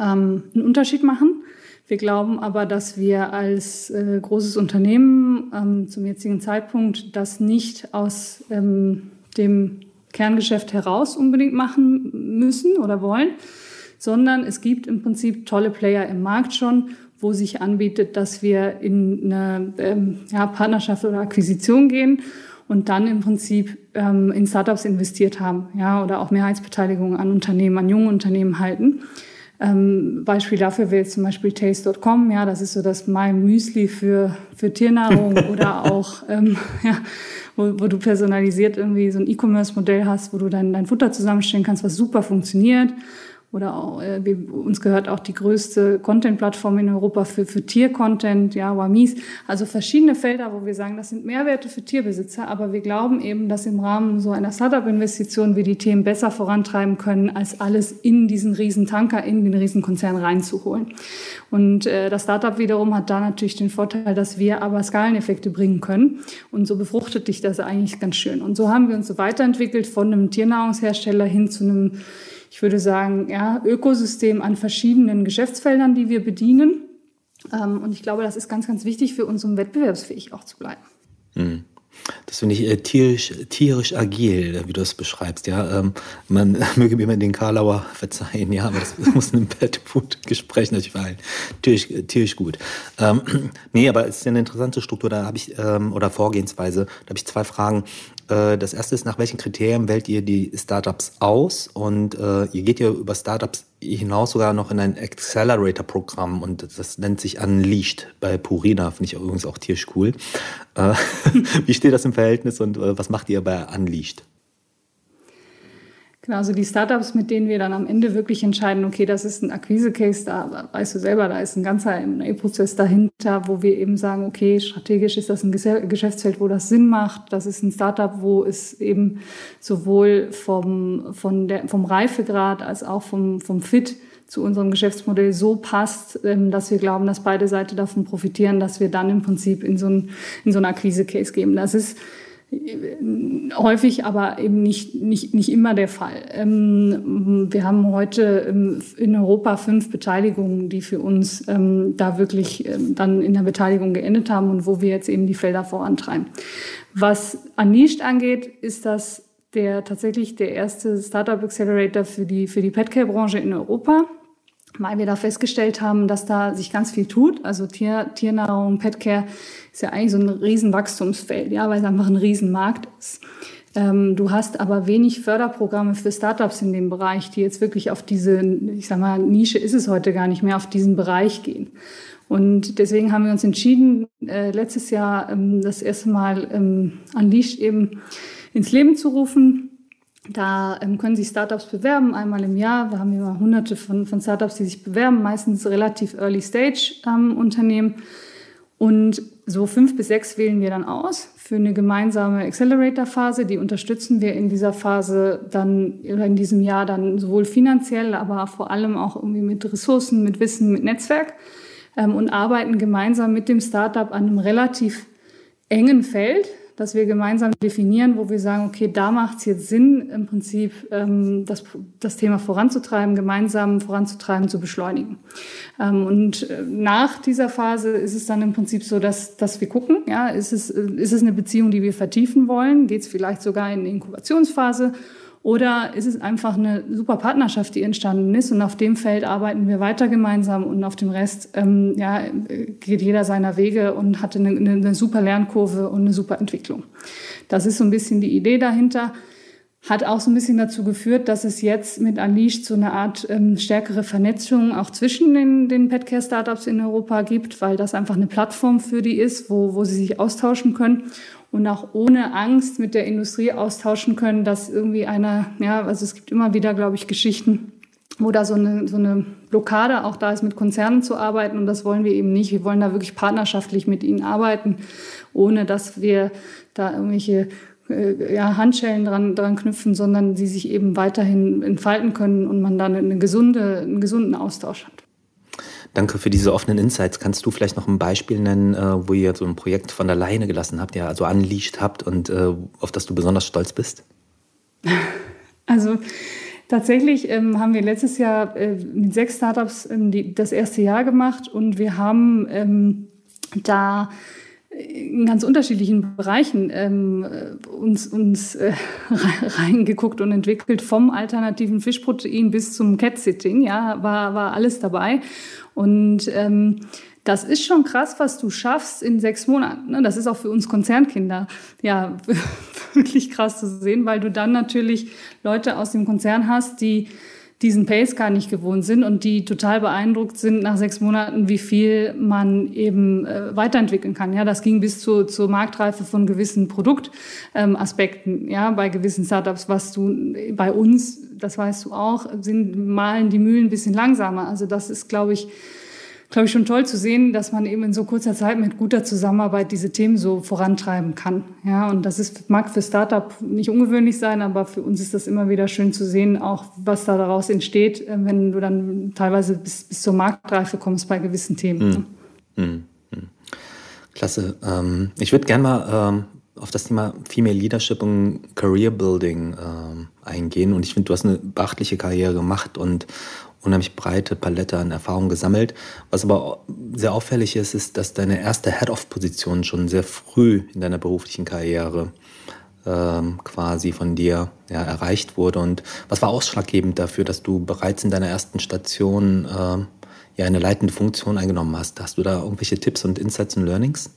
ähm, einen Unterschied machen. Wir glauben aber, dass wir als äh, großes Unternehmen ähm, zum jetzigen Zeitpunkt das nicht aus ähm, dem Kerngeschäft heraus unbedingt machen müssen oder wollen, sondern es gibt im Prinzip tolle Player im Markt schon, wo sich anbietet, dass wir in eine ähm, ja, Partnerschaft oder Akquisition gehen und dann im Prinzip ähm, in Startups investiert haben, ja, oder auch Mehrheitsbeteiligung an Unternehmen, an jungen Unternehmen halten. Ähm, Beispiel dafür wäre jetzt zum Beispiel Taste.com, ja, das ist so das My Müsli für, für Tiernahrung oder auch, ähm, ja, wo, wo du personalisiert irgendwie so ein E-Commerce-Modell hast, wo du dann dein Futter zusammenstellen kannst, was super funktioniert oder auch, äh, wir, uns gehört auch die größte Content-Plattform in Europa für, für Tier-Content, ja, Wamis. Also verschiedene Felder, wo wir sagen, das sind Mehrwerte für Tierbesitzer, aber wir glauben eben, dass im Rahmen so einer Startup-Investition wir die Themen besser vorantreiben können, als alles in diesen Riesentanker, in den Riesenkonzern reinzuholen. Und äh, das Startup wiederum hat da natürlich den Vorteil, dass wir aber Skaleneffekte bringen können. Und so befruchtet dich das eigentlich ganz schön. Und so haben wir uns so weiterentwickelt von einem Tiernahrungshersteller hin zu einem ich würde sagen, ja, Ökosystem an verschiedenen Geschäftsfeldern, die wir bedienen. Ähm, und ich glaube, das ist ganz, ganz wichtig für uns, um wettbewerbsfähig auch zu bleiben. Mhm. Das finde ich äh, tierisch, tierisch agil, äh, wie du es beschreibst. Ja, ähm, man möge mir den Karlauer verzeihen, ja, aber das muss in einem Pet-Food-Gespräch natürlich fallen. Tierisch, tierisch gut. Ähm, nee, aber es ist ja eine interessante Struktur. Da habe ich ähm, oder Vorgehensweise. Da habe ich zwei Fragen. Äh, das erste ist, nach welchen Kriterien wählt ihr die Startups aus? Und äh, ihr geht ja über Startups hinaus sogar noch in ein Accelerator-Programm und das nennt sich Unleashed bei Purina, finde ich übrigens auch tierisch cool. Äh, wie steht das im Verhältnis und äh, was macht ihr bei Unleashed? Genau, also die Startups, mit denen wir dann am Ende wirklich entscheiden, okay, das ist ein Akquise-Case, da weißt du selber, da ist ein ganzer M&A-Prozess dahinter, wo wir eben sagen, okay, strategisch ist das ein Geschäftsfeld, wo das Sinn macht. Das ist ein Startup, wo es eben sowohl vom, von der, vom Reifegrad als auch vom, vom Fit zu unserem Geschäftsmodell so passt, ähm, dass wir glauben, dass beide Seiten davon profitieren, dass wir dann im Prinzip in so ein, in so ein Akquise-Case geben. Das ist häufig, aber eben nicht, nicht, nicht immer der Fall. Ähm, wir haben heute ähm, in Europa fünf Beteiligungen, die für uns ähm, da wirklich dann in der Beteiligung geendet haben und wo wir jetzt eben die Felder vorantreiben. Was Unleashed angeht, ist das der tatsächlich der erste Startup Accelerator für die, für die Petcare-Branche in Europa weil wir da festgestellt haben, dass da sich ganz viel tut. Also Tier, Tiernahrung, Petcare ist ja eigentlich so ein Riesenwachstumsfeld, ja, weil es einfach ein Riesenmarkt ist. Ähm, du hast aber wenig Förderprogramme für Startups in dem Bereich, die jetzt wirklich auf diese, ich sag mal, Nische ist es heute gar nicht mehr, auf diesen Bereich gehen. Und deswegen haben wir uns entschieden, äh, letztes Jahr ähm, das erste Mal ähm, Unleashed eben ins Leben zu rufen da ähm, können sich Startups bewerben, einmal im Jahr. Wir haben immer hunderte von, von Startups, die sich bewerben, meistens relativ Early Stage ähm. Und so fünf bis sechs wählen wir dann aus für eine gemeinsame Accelerator-Phase. Die unterstützen wir in dieser Phase dann oder in diesem Jahr dann sowohl finanziell, aber vor allem auch irgendwie mit Ressourcen, mit Wissen, mit Netzwerk ähm, und arbeiten gemeinsam mit dem Startup an einem relativ engen Feld, dass wir gemeinsam definieren, wo wir sagen, okay, da macht es jetzt Sinn, im Prinzip ähm, das, das Thema voranzutreiben, gemeinsam voranzutreiben, zu beschleunigen. Ähm, und äh, nach dieser Phase ist es dann im Prinzip so, dass, dass wir gucken, ja, ist es, äh, ist es eine Beziehung, die wir vertiefen wollen? Geht es vielleicht sogar in die Inkubationsphase? Oder ist es einfach eine super Partnerschaft, die entstanden ist und auf dem Feld arbeiten wir weiter gemeinsam und auf dem Rest ähm, ja, geht jeder seiner Wege und hat eine, eine super Lernkurve und eine super Entwicklung. Das ist so ein bisschen die Idee dahinter. Hat auch so ein bisschen dazu geführt, dass es jetzt mit Unleashed so eine Art ähm, stärkere Vernetzung auch zwischen den, den Petcare-Startups in Europa gibt, weil das einfach eine Plattform für die ist, wo, wo sie sich austauschen können und auch ohne Angst mit der Industrie austauschen können, dass irgendwie einer, ja, also es gibt immer wieder, glaube ich, Geschichten, wo da so eine, so eine Blockade auch da ist, mit Konzernen zu arbeiten. Und das wollen wir eben nicht. Wir wollen da wirklich partnerschaftlich mit ihnen arbeiten, ohne dass wir da irgendwelche ja, Handschellen dran, dran knüpfen, sondern sie sich eben weiterhin entfalten können und man dann eine gesunde, einen gesunden Austausch hat. Danke für diese offenen Insights. Kannst du vielleicht noch ein Beispiel nennen, äh, wo ihr so ein Projekt von alleine gelassen habt, ja, also unleashed habt und äh, auf das du besonders stolz bist? Also tatsächlich ähm, haben wir letztes Jahr äh, mit sechs Startups ähm, die, das erste Jahr gemacht und wir haben ähm, da in ganz unterschiedlichen Bereichen ähm, uns, uns äh, reingeguckt und entwickelt, vom alternativen Fischprotein bis zum Cat-Sitting, ja, war, war alles dabei. Und ähm, das ist schon krass, was du schaffst in sechs Monaten. Ne? Das ist auch für uns Konzernkinder ja wirklich krass zu sehen, weil du dann natürlich Leute aus dem Konzern hast, die diesen Pace gar nicht gewohnt sind und die total beeindruckt sind nach sechs Monaten, wie viel man eben äh, weiterentwickeln kann. Ja, das ging bis zu, zur Marktreife von gewissen Produktaspekten. Ähm, ja, bei gewissen Startups, was du bei uns, das weißt du auch, sind malen die Mühlen ein bisschen langsamer. Also das ist, glaube ich, glaube ich, schon toll zu sehen, dass man eben in so kurzer Zeit mit guter Zusammenarbeit diese Themen so vorantreiben kann. Ja, und das ist, mag für Startup nicht ungewöhnlich sein, aber für uns ist das immer wieder schön zu sehen, auch was da daraus entsteht, äh, wenn du dann teilweise bis, bis zur Marktreife kommst bei gewissen Themen. Mhm. Mhm. Klasse. Ähm, ich würde gerne mal ähm, auf das Thema Female Leadership und Career Building ähm, eingehen. Und ich finde, du hast eine beachtliche Karriere gemacht und unheimlich breite Palette an Erfahrungen gesammelt. Was aber sehr auffällig ist, ist, dass deine erste Head-of-Position schon sehr früh in deiner beruflichen Karriere ähm, quasi von dir ja, erreicht wurde. Und was war ausschlaggebend dafür, dass du bereits in deiner ersten Station ähm, ja eine leitende Funktion eingenommen hast? Hast du da irgendwelche Tipps und Insights und Learnings?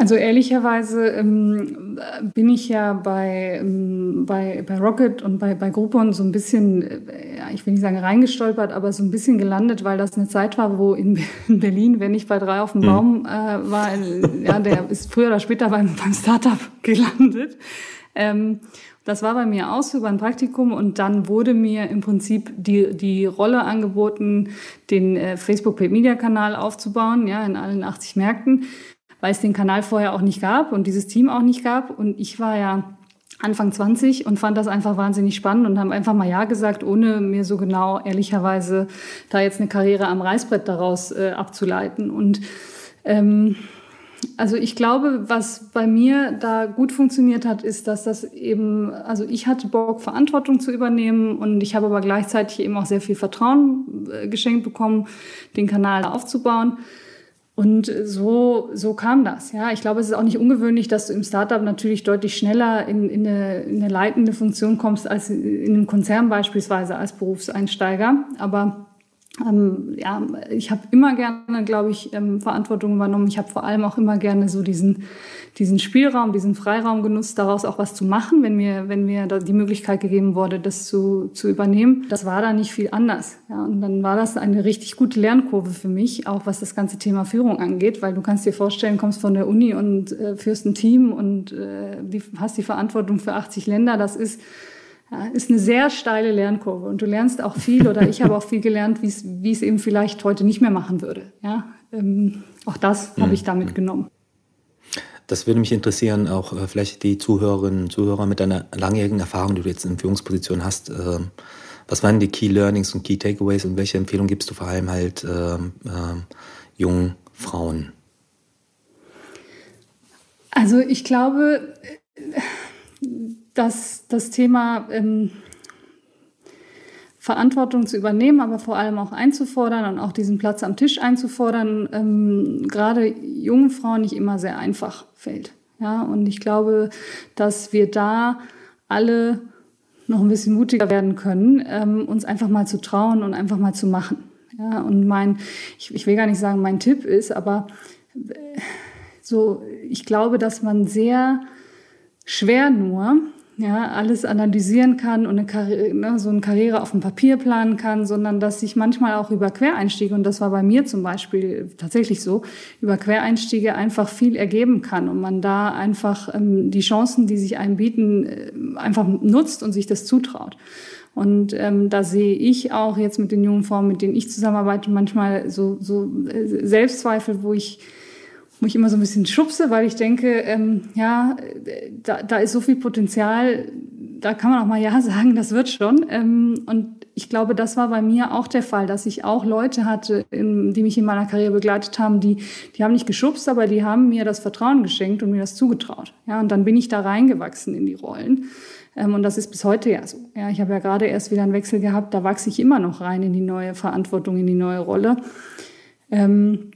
Also ehrlicherweise ähm, bin ich ja bei, ähm, bei, bei Rocket und bei, bei Groupon so ein bisschen, äh, ich will nicht sagen reingestolpert, aber so ein bisschen gelandet, weil das eine Zeit war, wo in, in Berlin, wenn ich bei drei auf dem hm. Baum äh, war, ja, der ist früher oder später beim, beim Startup gelandet. Ähm, das war bei mir aus über ein Praktikum und dann wurde mir im Prinzip die, die Rolle angeboten, den äh, Facebook Paid Media Kanal aufzubauen, ja, in allen 80 Märkten weil es den Kanal vorher auch nicht gab und dieses Team auch nicht gab. Und ich war ja Anfang 20 und fand das einfach wahnsinnig spannend und haben einfach mal Ja gesagt, ohne mir so genau ehrlicherweise da jetzt eine Karriere am Reißbrett daraus äh, abzuleiten. Und ähm, also ich glaube, was bei mir da gut funktioniert hat, ist, dass das eben, also ich hatte Bock, Verantwortung zu übernehmen und ich habe aber gleichzeitig eben auch sehr viel Vertrauen äh, geschenkt bekommen, den Kanal aufzubauen. Und so, so kam das. Ja, ich glaube, es ist auch nicht ungewöhnlich, dass du im Startup natürlich deutlich schneller in, in, eine, in eine leitende Funktion kommst als in einem Konzern beispielsweise als Berufseinsteiger. Aber ähm, ja, ich habe immer gerne, glaube ich, ähm, Verantwortung übernommen. Ich habe vor allem auch immer gerne so diesen, diesen Spielraum, diesen Freiraum genutzt, daraus auch was zu machen, wenn mir, wenn mir da die Möglichkeit gegeben wurde, das zu, zu übernehmen. Das war da nicht viel anders. Ja, und dann war das eine richtig gute Lernkurve für mich, auch was das ganze Thema Führung angeht, weil du kannst dir vorstellen, kommst von der Uni und äh, führst ein Team und äh, die, hast die Verantwortung für 80 Länder. Das ist ja, ist eine sehr steile Lernkurve und du lernst auch viel oder ich habe auch viel gelernt, wie es eben vielleicht heute nicht mehr machen würde. Ja, ähm, auch das habe ich damit genommen. Das würde mich interessieren, auch äh, vielleicht die Zuhörerinnen und Zuhörer mit deiner langjährigen Erfahrung, die du jetzt in Führungsposition hast. Äh, was waren die Key Learnings und Key Takeaways und welche Empfehlungen gibst du vor allem halt äh, jungen Frauen? Also ich glaube, dass das Thema ähm, Verantwortung zu übernehmen, aber vor allem auch einzufordern und auch diesen Platz am Tisch einzufordern, ähm, gerade jungen Frauen nicht immer sehr einfach fällt. Ja, und ich glaube, dass wir da alle noch ein bisschen mutiger werden können, ähm, uns einfach mal zu trauen und einfach mal zu machen. Ja, und mein, ich, ich will gar nicht sagen, mein Tipp ist, aber äh, so, ich glaube, dass man sehr schwer nur ja, alles analysieren kann und eine Karriere, ne, so eine Karriere auf dem Papier planen kann, sondern dass sich manchmal auch über Quereinstiege, und das war bei mir zum Beispiel tatsächlich so, über Quereinstiege einfach viel ergeben kann und man da einfach ähm, die Chancen, die sich einem bieten, äh, einfach nutzt und sich das zutraut. Und ähm, da sehe ich auch jetzt mit den jungen Frauen, mit denen ich zusammenarbeite, manchmal so, so äh, Selbstzweifel, wo ich wo ich immer so ein bisschen schubse, weil ich denke, ähm, ja, da, da ist so viel Potenzial, da kann man auch mal Ja sagen, das wird schon. Ähm, und ich glaube, das war bei mir auch der Fall, dass ich auch Leute hatte, in, die mich in meiner Karriere begleitet haben, die, die haben nicht geschubst, aber die haben mir das Vertrauen geschenkt und mir das zugetraut. Ja, und dann bin ich da reingewachsen in die Rollen. Ähm, und das ist bis heute ja so. Ja, ich habe ja gerade erst wieder einen Wechsel gehabt, da wachse ich immer noch rein in die neue Verantwortung, in die neue Rolle. Ähm,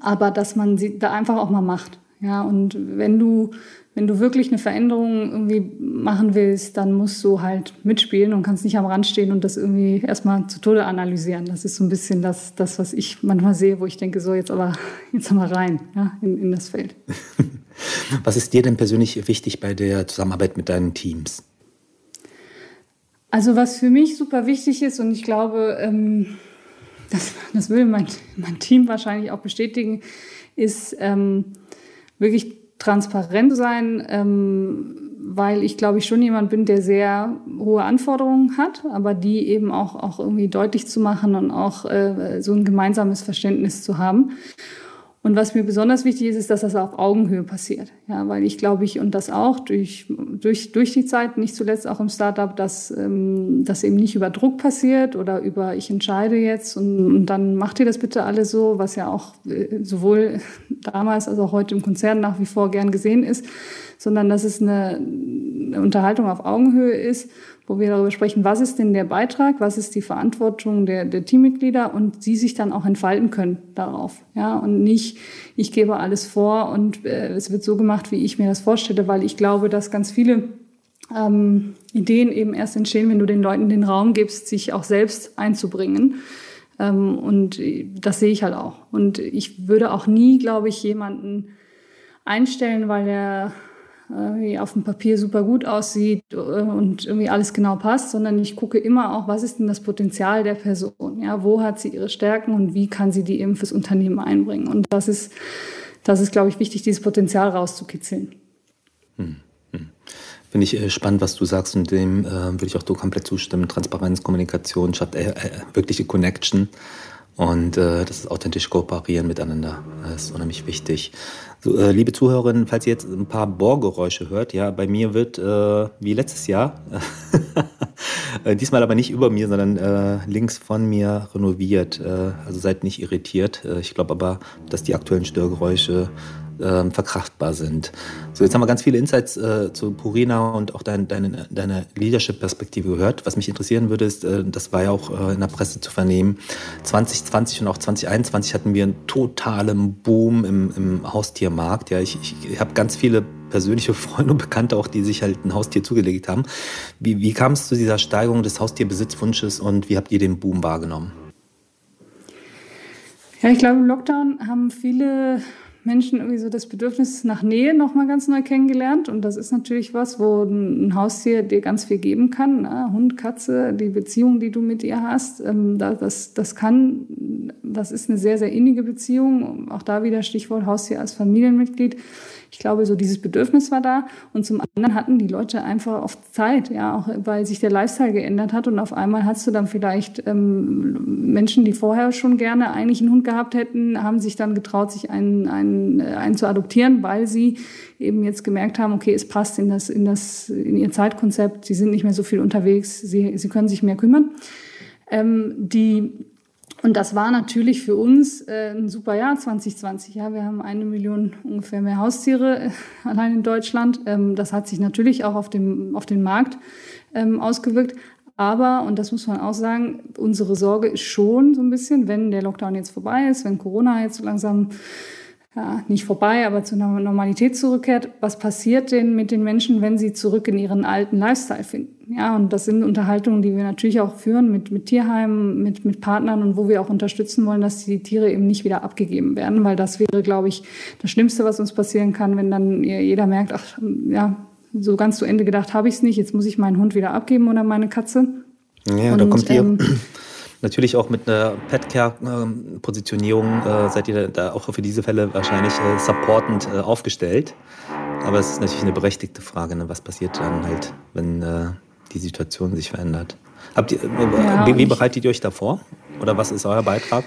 aber dass man sie da einfach auch mal macht. Ja, und wenn du, wenn du wirklich eine Veränderung irgendwie machen willst, dann musst du halt mitspielen und kannst nicht am Rand stehen und das irgendwie erstmal zu Tode analysieren. Das ist so ein bisschen das, das was ich manchmal sehe, wo ich denke, so jetzt aber, jetzt mal rein, ja, in, in das Feld. Was ist dir denn persönlich wichtig bei der Zusammenarbeit mit deinen Teams? Also was für mich super wichtig ist und ich glaube, ähm, das, das will mein, mein Team wahrscheinlich auch bestätigen, ist ähm, wirklich transparent sein, ähm, weil ich glaube ich schon jemand bin, der sehr hohe Anforderungen hat, aber die eben auch, auch irgendwie deutlich zu machen und auch äh, so ein gemeinsames Verständnis zu haben. Und was mir besonders wichtig ist, ist, dass das auf Augenhöhe passiert. Ja, weil ich glaube ich und das auch durch, durch, durch die Zeit, nicht zuletzt auch im Startup, dass ähm, das eben nicht über Druck passiert oder über ich entscheide jetzt und, und dann macht ihr das bitte alle so, was ja auch äh, sowohl damals als auch heute im Konzern nach wie vor gern gesehen ist, sondern dass es eine, eine Unterhaltung auf Augenhöhe ist wo wir darüber sprechen, was ist denn der Beitrag, was ist die Verantwortung der, der Teammitglieder und sie sich dann auch entfalten können darauf. Ja, und nicht, ich gebe alles vor und äh, es wird so gemacht, wie ich mir das vorstelle, weil ich glaube, dass ganz viele ähm, Ideen eben erst entstehen, wenn du den Leuten den Raum gibst, sich auch selbst einzubringen. Ähm, und das sehe ich halt auch. Und ich würde auch nie, glaube ich, jemanden einstellen, weil er wie auf dem Papier super gut aussieht äh, und irgendwie alles genau passt, sondern ich gucke immer auch, was ist denn das Potenzial der Person? Ja, wo hat sie ihre Stärken und wie kann sie die eben fürs Unternehmen einbringen? Und das ist, das ist, glaube ich, wichtig, dieses Potenzial rauszukitzeln. Hm. hm. Finde ich äh, spannend, was du sagst und dem äh, würde ich auch so komplett zustimmen. Transparenz, Kommunikation schafft äh, äh, wirkliche Connection und äh, das ist authentisch kooperieren miteinander. Das ist unheimlich wichtig. So, äh, liebe Zuhörerinnen, falls ihr jetzt ein paar Bohrgeräusche hört, ja, bei mir wird äh, wie letztes Jahr, äh, diesmal aber nicht über mir, sondern äh, links von mir renoviert. Äh, also seid nicht irritiert. Ich glaube aber, dass die aktuellen Störgeräusche äh, verkraftbar sind. So, jetzt haben wir ganz viele Insights äh, zu Purina und auch dein, deine, deine Leadership-Perspektive gehört. Was mich interessieren würde, ist, äh, das war ja auch äh, in der Presse zu vernehmen, 2020 und auch 2021 hatten wir einen totalen Boom im, im Haustiermarkt. Ja, ich, ich, habe ganz viele persönliche Freunde und Bekannte auch, die sich halt ein Haustier zugelegt haben. Wie, wie kam es zu dieser Steigerung des Haustierbesitzwunsches und wie habt ihr den Boom wahrgenommen? Ja, ich glaube, im Lockdown haben viele Menschen irgendwie so das Bedürfnis nach Nähe nochmal ganz neu kennengelernt. Und das ist natürlich was, wo ein Haustier dir ganz viel geben kann. Ne? Hund, Katze, die Beziehung, die du mit ihr hast, ähm, das, das kann, das ist eine sehr, sehr innige Beziehung. Auch da wieder Stichwort Haustier als Familienmitglied. Ich glaube, so dieses Bedürfnis war da. Und zum anderen hatten die Leute einfach oft Zeit, ja, auch weil sich der Lifestyle geändert hat. Und auf einmal hast du dann vielleicht ähm, Menschen, die vorher schon gerne eigentlich einen Hund gehabt hätten, haben sich dann getraut, sich einen, einen, einen zu adoptieren, weil sie eben jetzt gemerkt haben, okay, es passt in das, in das, in ihr Zeitkonzept. Sie sind nicht mehr so viel unterwegs. Sie, sie können sich mehr kümmern. Ähm, die und das war natürlich für uns äh, ein super Jahr 2020. Ja, wir haben eine Million ungefähr mehr Haustiere äh, allein in Deutschland. Ähm, das hat sich natürlich auch auf dem auf den Markt ähm, ausgewirkt. Aber, und das muss man auch sagen, unsere Sorge ist schon so ein bisschen, wenn der Lockdown jetzt vorbei ist, wenn Corona jetzt so langsam ja, nicht vorbei, aber zu einer Normalität zurückkehrt. Was passiert denn mit den Menschen, wenn sie zurück in ihren alten Lifestyle finden? Ja, und das sind Unterhaltungen, die wir natürlich auch führen mit, mit Tierheimen, mit, mit Partnern und wo wir auch unterstützen wollen, dass die Tiere eben nicht wieder abgegeben werden, weil das wäre, glaube ich, das Schlimmste, was uns passieren kann, wenn dann jeder merkt, ach, ja, so ganz zu Ende gedacht habe ich es nicht, jetzt muss ich meinen Hund wieder abgeben oder meine Katze. Ja, und, da kommt ihr. Ähm, Natürlich auch mit einer Petcare-Positionierung äh, seid ihr da auch für diese Fälle wahrscheinlich äh, supportend äh, aufgestellt. Aber es ist natürlich eine berechtigte Frage, ne? was passiert dann halt, wenn äh, die Situation sich verändert. Habt ihr, äh, ja, wie, wie bereitet ihr euch da vor? Oder was ist euer Beitrag?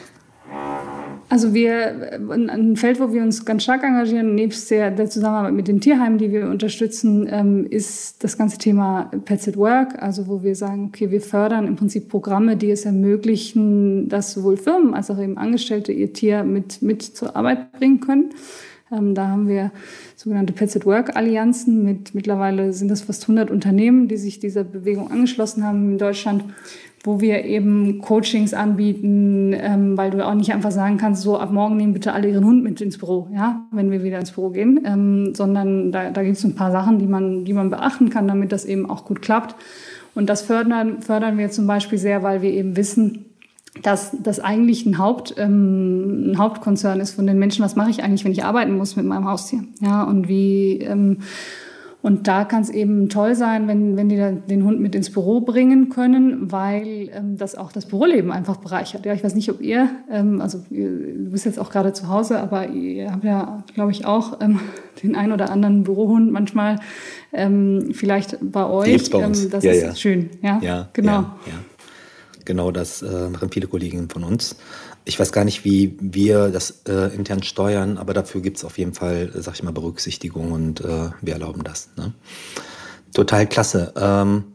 Also wir, ein Feld, wo wir uns ganz stark engagieren, nebst der, der Zusammenarbeit mit den Tierheimen, die wir unterstützen, ähm, ist das ganze Thema Pets at Work. Also wo wir sagen, okay, wir fördern im Prinzip Programme, die es ermöglichen, dass sowohl Firmen als auch eben Angestellte ihr Tier mit, mit zur Arbeit bringen können. Ähm, da haben wir sogenannte Pets at Work Allianzen mit, mittlerweile sind das fast 100 Unternehmen, die sich dieser Bewegung angeschlossen haben in Deutschland wo wir eben Coachings anbieten, ähm, weil du auch nicht einfach sagen kannst, so ab morgen nehmen bitte alle ihren Hund mit ins Büro, ja, wenn wir wieder ins Büro gehen, ähm, sondern da, da gibt es ein paar Sachen, die man, die man beachten kann, damit das eben auch gut klappt. Und das fördern, fördern wir zum Beispiel sehr, weil wir eben wissen, dass das eigentlich ein, Haupt, ähm, ein Hauptkonzern ist von den Menschen. Was mache ich eigentlich, wenn ich arbeiten muss mit meinem Haustier? Ja, und wie ähm, Und da kann es eben toll sein, wenn, wenn die den Hund mit ins Büro bringen können, weil ähm, das auch das Büroleben einfach bereichert. Ja, ich weiß nicht, ob ihr, ähm, also ihr, du bist jetzt auch gerade zu Hause, aber ihr habt ja, glaube ich, auch ähm, den ein oder anderen Bürohund manchmal ähm, vielleicht bei euch. Bei uns. Ähm, das ja, ist ja. schön. Ja, ja genau. Ja, ja. Genau, das äh, machen viele Kolleginnen von uns. Ich weiß gar nicht, wie wir das äh, intern steuern, aber dafür gibt es auf jeden Fall, sag ich mal, Berücksichtigung und äh, wir erlauben das. Ne? Total klasse. Ähm,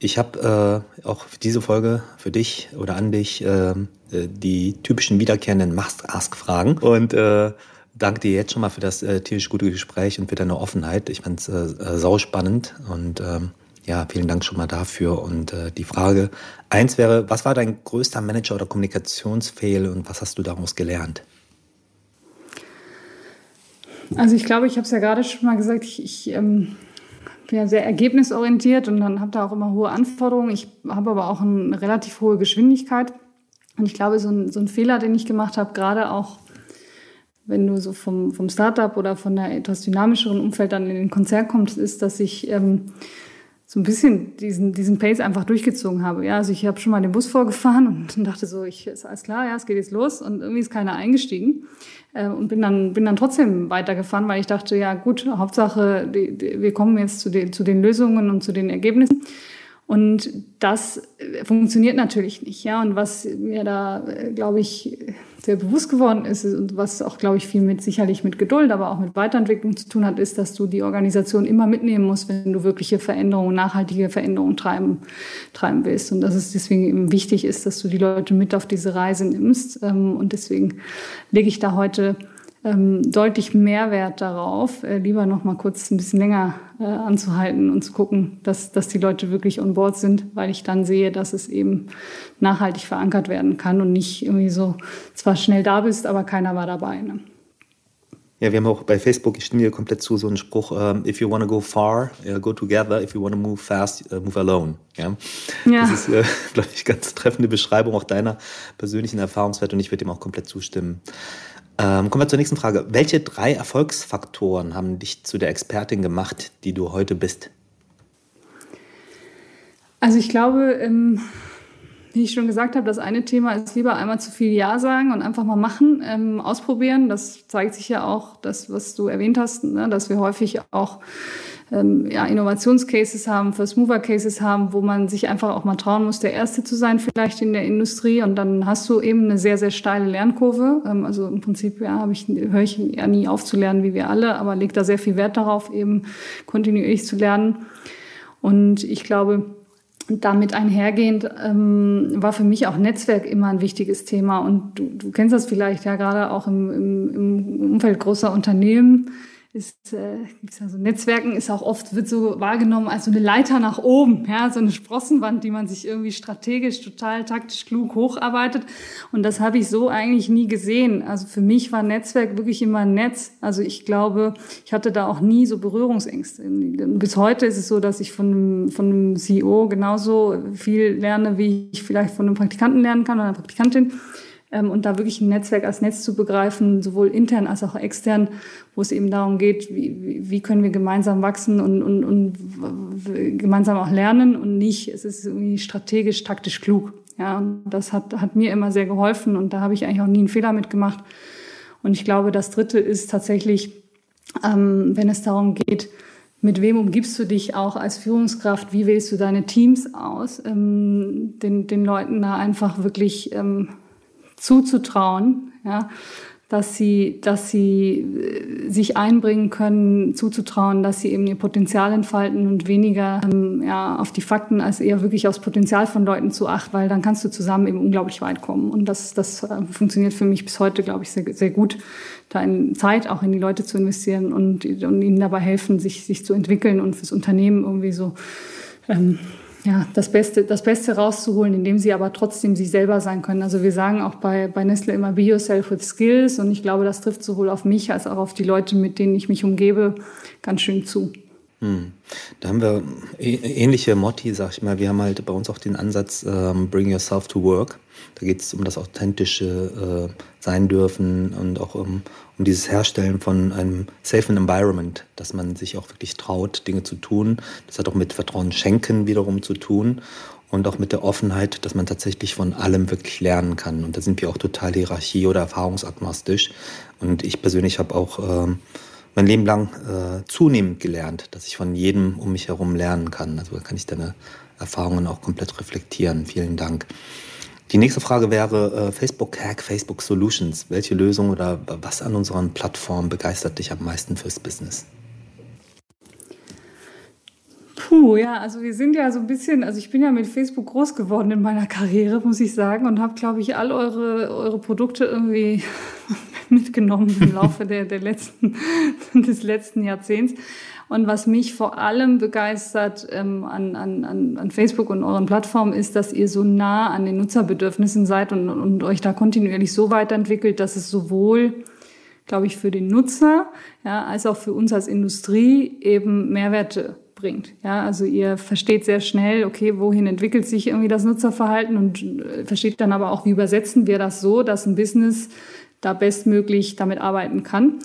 ich habe äh, auch für diese Folge für dich oder an dich ähm, äh, die typischen wiederkehrenden Must-Ask-Fragen und äh, danke dir jetzt schon mal für das äh, tierisch gute Gespräch und für deine Offenheit. Ich fand es äh, äh, sauspannend und ähm, ja, vielen Dank schon mal dafür. Und äh, die Frage eins wäre, was war dein größter Manager- oder Kommunikationsfail und was hast du daraus gelernt? Also ich glaube, ich habe es ja gerade schon mal gesagt, ich, ich ähm, bin ja sehr ergebnisorientiert und dann habe da auch immer hohe Anforderungen. Ich habe aber auch eine relativ hohe Geschwindigkeit. Und ich glaube, so ein, so ein Fehler, den ich gemacht habe, gerade auch wenn du so vom, vom Startup oder von einer etwas dynamischeren Umfeld dann in den Konzern kommst, ist, dass ich ähm, so ein bisschen diesen, diesen Pace einfach durchgezogen habe. Ja, also ich habe schon mal den Bus vorgefahren und dachte so, ich ist alles klar, ja, es geht jetzt los und irgendwie ist keiner eingestiegen äh, und bin dann bin dann trotzdem weitergefahren, weil ich dachte, ja gut, Hauptsache, die, die, wir kommen jetzt zu den zu den Lösungen und zu den Ergebnissen. Und das äh, funktioniert natürlich nicht, ja. Und was mir da, äh, glaube ich, sehr bewusst geworden ist und was auch, glaube ich, viel mit sicherlich mit Geduld, aber auch mit Weiterentwicklung zu tun hat, ist, dass du die Organisation immer mitnehmen musst, wenn du wirkliche Veränderungen, nachhaltige Veränderungen treiben, treiben willst. Und dass es deswegen eben wichtig ist, dass du die Leute mit auf diese Reise nimmst. Ähm, und deswegen lege ich da heute ähm, deutlich mehr Wert darauf, äh, lieber noch mal kurz ein bisschen länger äh, anzuhalten und zu gucken, dass, dass die Leute wirklich on board sind, weil ich dann sehe, dass es eben nachhaltig verankert werden kann und nicht irgendwie so zwar schnell da bist, aber keiner war dabei. Ne? Ja, wir haben auch bei Facebook, ich stimme dir komplett zu, so einen Spruch, um, if you want to go far, uh, go together, if you want to move fast, uh, move alone. Ja? ja. Das ist, äh, glaube ich, ganz treffende Beschreibung auch deiner persönlichen Erfahrungswerte und ich würde dem auch komplett zustimmen. Ähm, kommen wir zur nächsten Frage. Welche drei Erfolgsfaktoren haben dich zu der Expertin gemacht, die du heute bist? Also ich glaube, ähm, wie ich schon gesagt habe, das eine Thema ist lieber einmal zu viel Ja sagen und einfach mal machen, ähm, ausprobieren. Das zeigt sich ja auch, das, was du erwähnt hast, ne, dass wir häufig auch ähm, ja, Innovationscases haben, First Mover Cases haben, wo man sich einfach auch mal trauen muss, der Erste zu sein vielleicht in der Industrie. Und dann hast du eben eine sehr, sehr steile Lernkurve. Ähm, also im Prinzip ja, habe ich, höre ich ja nie auf zu lernen, wie wir alle, aber lege da sehr viel Wert darauf, eben kontinuierlich zu lernen. Und ich glaube, damit einhergehend ähm, war für mich auch Netzwerk immer ein wichtiges Thema. Und du, du kennst das vielleicht ja gerade auch im, im, im Umfeld großer Unternehmen ist, äh, gibt's Netzwerken, ist auch oft, wird so wahrgenommen als so eine Leiter nach oben, ja, so eine Sprossenwand, die man sich irgendwie strategisch, total taktisch klug hocharbeitet. Und das habe ich so eigentlich nie gesehen. Also für mich war Netzwerk wirklich immer ein Netz. Also ich glaube, ich hatte da auch nie so Berührungsängste. Bis heute ist es so, dass ich von einem, von einem CEO genauso viel lerne, wie ich vielleicht von einem Praktikanten lernen kann oder einer Praktikantin und da wirklich ein Netzwerk als Netz zu begreifen, sowohl intern als auch extern, wo es eben darum geht, wie, wie können wir gemeinsam wachsen und, und, und gemeinsam auch lernen und nicht, es ist irgendwie strategisch, taktisch klug. Ja, und das hat, hat mir immer sehr geholfen und da habe ich eigentlich auch nie einen Fehler mitgemacht. Und ich glaube, das Dritte ist tatsächlich, ähm, wenn es darum geht, mit wem umgibst du dich auch als Führungskraft? Wie wählst du deine Teams aus? Ähm, den, den Leuten da einfach wirklich ähm, zuzutrauen, ja, dass sie, dass sie äh, sich einbringen können, zuzutrauen, dass sie eben ihr Potenzial entfalten und weniger ähm, ja, auf die Fakten als eher wirklich aufs Potenzial von Leuten zu achten, weil dann kannst du zusammen eben unglaublich weit kommen. Und das, das äh, funktioniert für mich bis heute, glaube ich, sehr, sehr gut, da in Zeit auch in die Leute zu investieren und, und ihnen dabei helfen, sich, sich zu entwickeln und fürs Unternehmen irgendwie so ähm, ja, das Beste, das Beste rauszuholen, indem sie aber trotzdem sie selber sein können. Also wir sagen auch bei, bei Nestle immer Be yourself with skills und ich glaube, das trifft sowohl auf mich als auch auf die Leute, mit denen ich mich umgebe, ganz schön zu. Hm. Da haben wir ähnliche Motti, sag ich mal. Wir haben halt bei uns auch den Ansatz ähm, Bring Yourself to Work. Da geht es um das authentische äh, Sein dürfen und auch um, um dieses Herstellen von einem safen Environment, dass man sich auch wirklich traut, Dinge zu tun. Das hat auch mit Vertrauen schenken wiederum zu tun und auch mit der Offenheit, dass man tatsächlich von allem wirklich lernen kann. Und da sind wir auch total hierarchie- oder erfahrungsagnostisch. Und ich persönlich habe auch ähm, mein Leben lang äh, zunehmend gelernt, dass ich von jedem um mich herum lernen kann. Also kann ich deine Erfahrungen auch komplett reflektieren. Vielen Dank. Die nächste Frage wäre äh, Facebook Hack, Facebook Solutions. Welche Lösung oder was an unseren Plattformen begeistert dich am meisten fürs Business? Puh, ja, also wir sind ja so ein bisschen, also ich bin ja mit Facebook groß geworden in meiner Karriere, muss ich sagen, und habe, glaube ich, all eure, eure Produkte irgendwie mitgenommen im Laufe der, der letzten, des letzten Jahrzehnts. Und was mich vor allem begeistert ähm, an, an, an Facebook und euren Plattformen ist, dass ihr so nah an den Nutzerbedürfnissen seid und, und euch da kontinuierlich so weiterentwickelt, dass es sowohl, glaube ich, für den Nutzer ja, als auch für uns als Industrie eben Mehrwerte bringt. Ja, also ihr versteht sehr schnell, okay, wohin entwickelt sich irgendwie das Nutzerverhalten und äh, versteht dann aber auch, wie übersetzen wir das so, dass ein Business da bestmöglich damit arbeiten kann.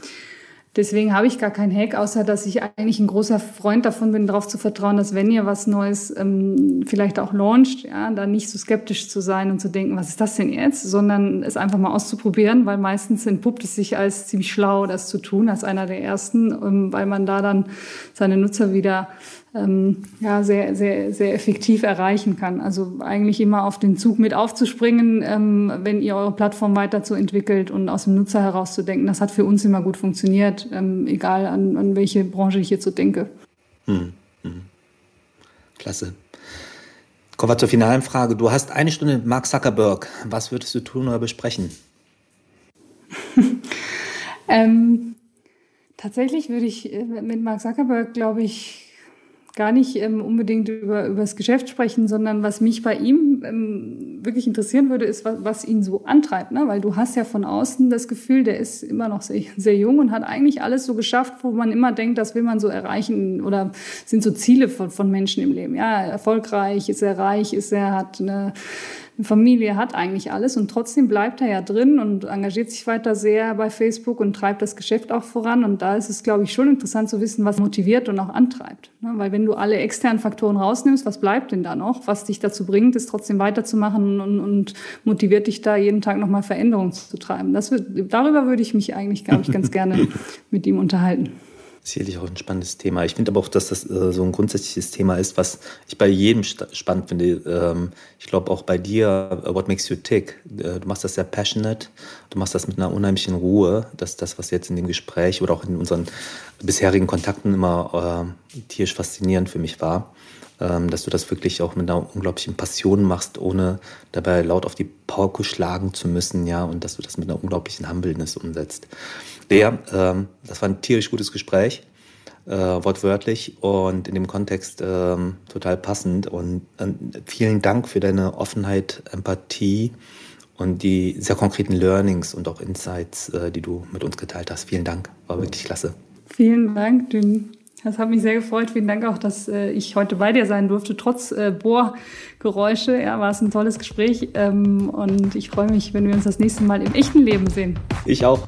Deswegen habe ich gar keinen Hack, außer dass ich eigentlich ein großer Freund davon bin, darauf zu vertrauen, dass wenn ihr was Neues ähm, vielleicht auch launcht, ja, da nicht so skeptisch zu sein und zu denken, was ist das denn jetzt, sondern es einfach mal auszuprobieren, weil meistens entpuppt es sich als ziemlich schlau, das zu tun, als einer der ersten, ähm, weil man da dann seine Nutzer wieder ähm, ja, sehr, sehr, sehr effektiv erreichen kann. Also eigentlich immer auf den Zug mit aufzuspringen, ähm, wenn ihr eure Plattform weiterzuentwickelt und aus dem Nutzer herauszudenken. Das hat für uns immer gut funktioniert, ähm, egal an, an welche Branche ich jetzt so denke. Hm, hm. Klasse. Kommen wir zur finalen Frage. Du hast eine Stunde mit Mark Zuckerberg. Was würdest du tun oder besprechen? ähm, tatsächlich würde ich äh, mit Mark Zuckerberg, glaube ich, gar nicht ähm, unbedingt über, über das Geschäft sprechen, sondern was mich bei ihm ähm, wirklich interessieren würde, ist, was, was ihn so antreibt. Ne? Weil du hast ja von außen das Gefühl, der ist immer noch sehr, sehr jung und hat eigentlich alles so geschafft, wo man immer denkt, das will man so erreichen oder sind so Ziele von, von Menschen im Leben. Ja, erfolgreich, ist er reich, ist er, hat eine Familie hat eigentlich alles und trotzdem bleibt er ja drin und engagiert sich weiter sehr bei Facebook und treibt das Geschäft auch voran. Und da ist es, glaube ich, schon interessant zu wissen, was motiviert und auch antreibt. Ne? Weil wenn du alle externen Faktoren rausnimmst, was bleibt denn da noch? Was dich dazu bringt, ist trotzdem weiterzumachen und, und motiviert dich da jeden Tag nochmal Veränderungen zu treiben. Das wird, darüber würde ich mich eigentlich, glaube ich, ganz gerne mit ihm unterhalten. Sicherlich auch ein spannendes Thema. Ich finde aber auch, dass das äh, so ein grundsätzliches Thema ist, was ich bei jedem spannend finde. Ähm, ich glaube auch bei dir, uh, What Makes You Tick, äh, du machst das sehr passionate, du machst das mit einer unheimlichen Ruhe. dass das, was jetzt in dem Gespräch oder auch in unseren bisherigen Kontakten immer äh, tierisch faszinierend für mich war ähm, dass du das wirklich auch mit einer unglaublichen Passion machst, ohne dabei laut auf die Pauke schlagen zu müssen, ja, und dass du das mit einer unglaublichen Humbleness umsetzt. Der, ähm, das war ein tierisch gutes Gespräch, äh, wortwörtlich und in dem Kontext ähm, total passend. Und äh, vielen Dank für deine Offenheit, Empathie und die sehr konkreten Learnings und auch Insights, äh, die du mit uns geteilt hast. Vielen Dank, war wirklich klasse. Vielen Dank, Dünn. Das hat mich sehr gefreut. Vielen Dank auch, dass äh, ich heute bei dir sein durfte, trotz äh, Bohrgeräusche. Ja, war es ein tolles Gespräch. Ähm, und ich freue mich, wenn wir uns das nächste Mal im echten Leben sehen. Ich auch.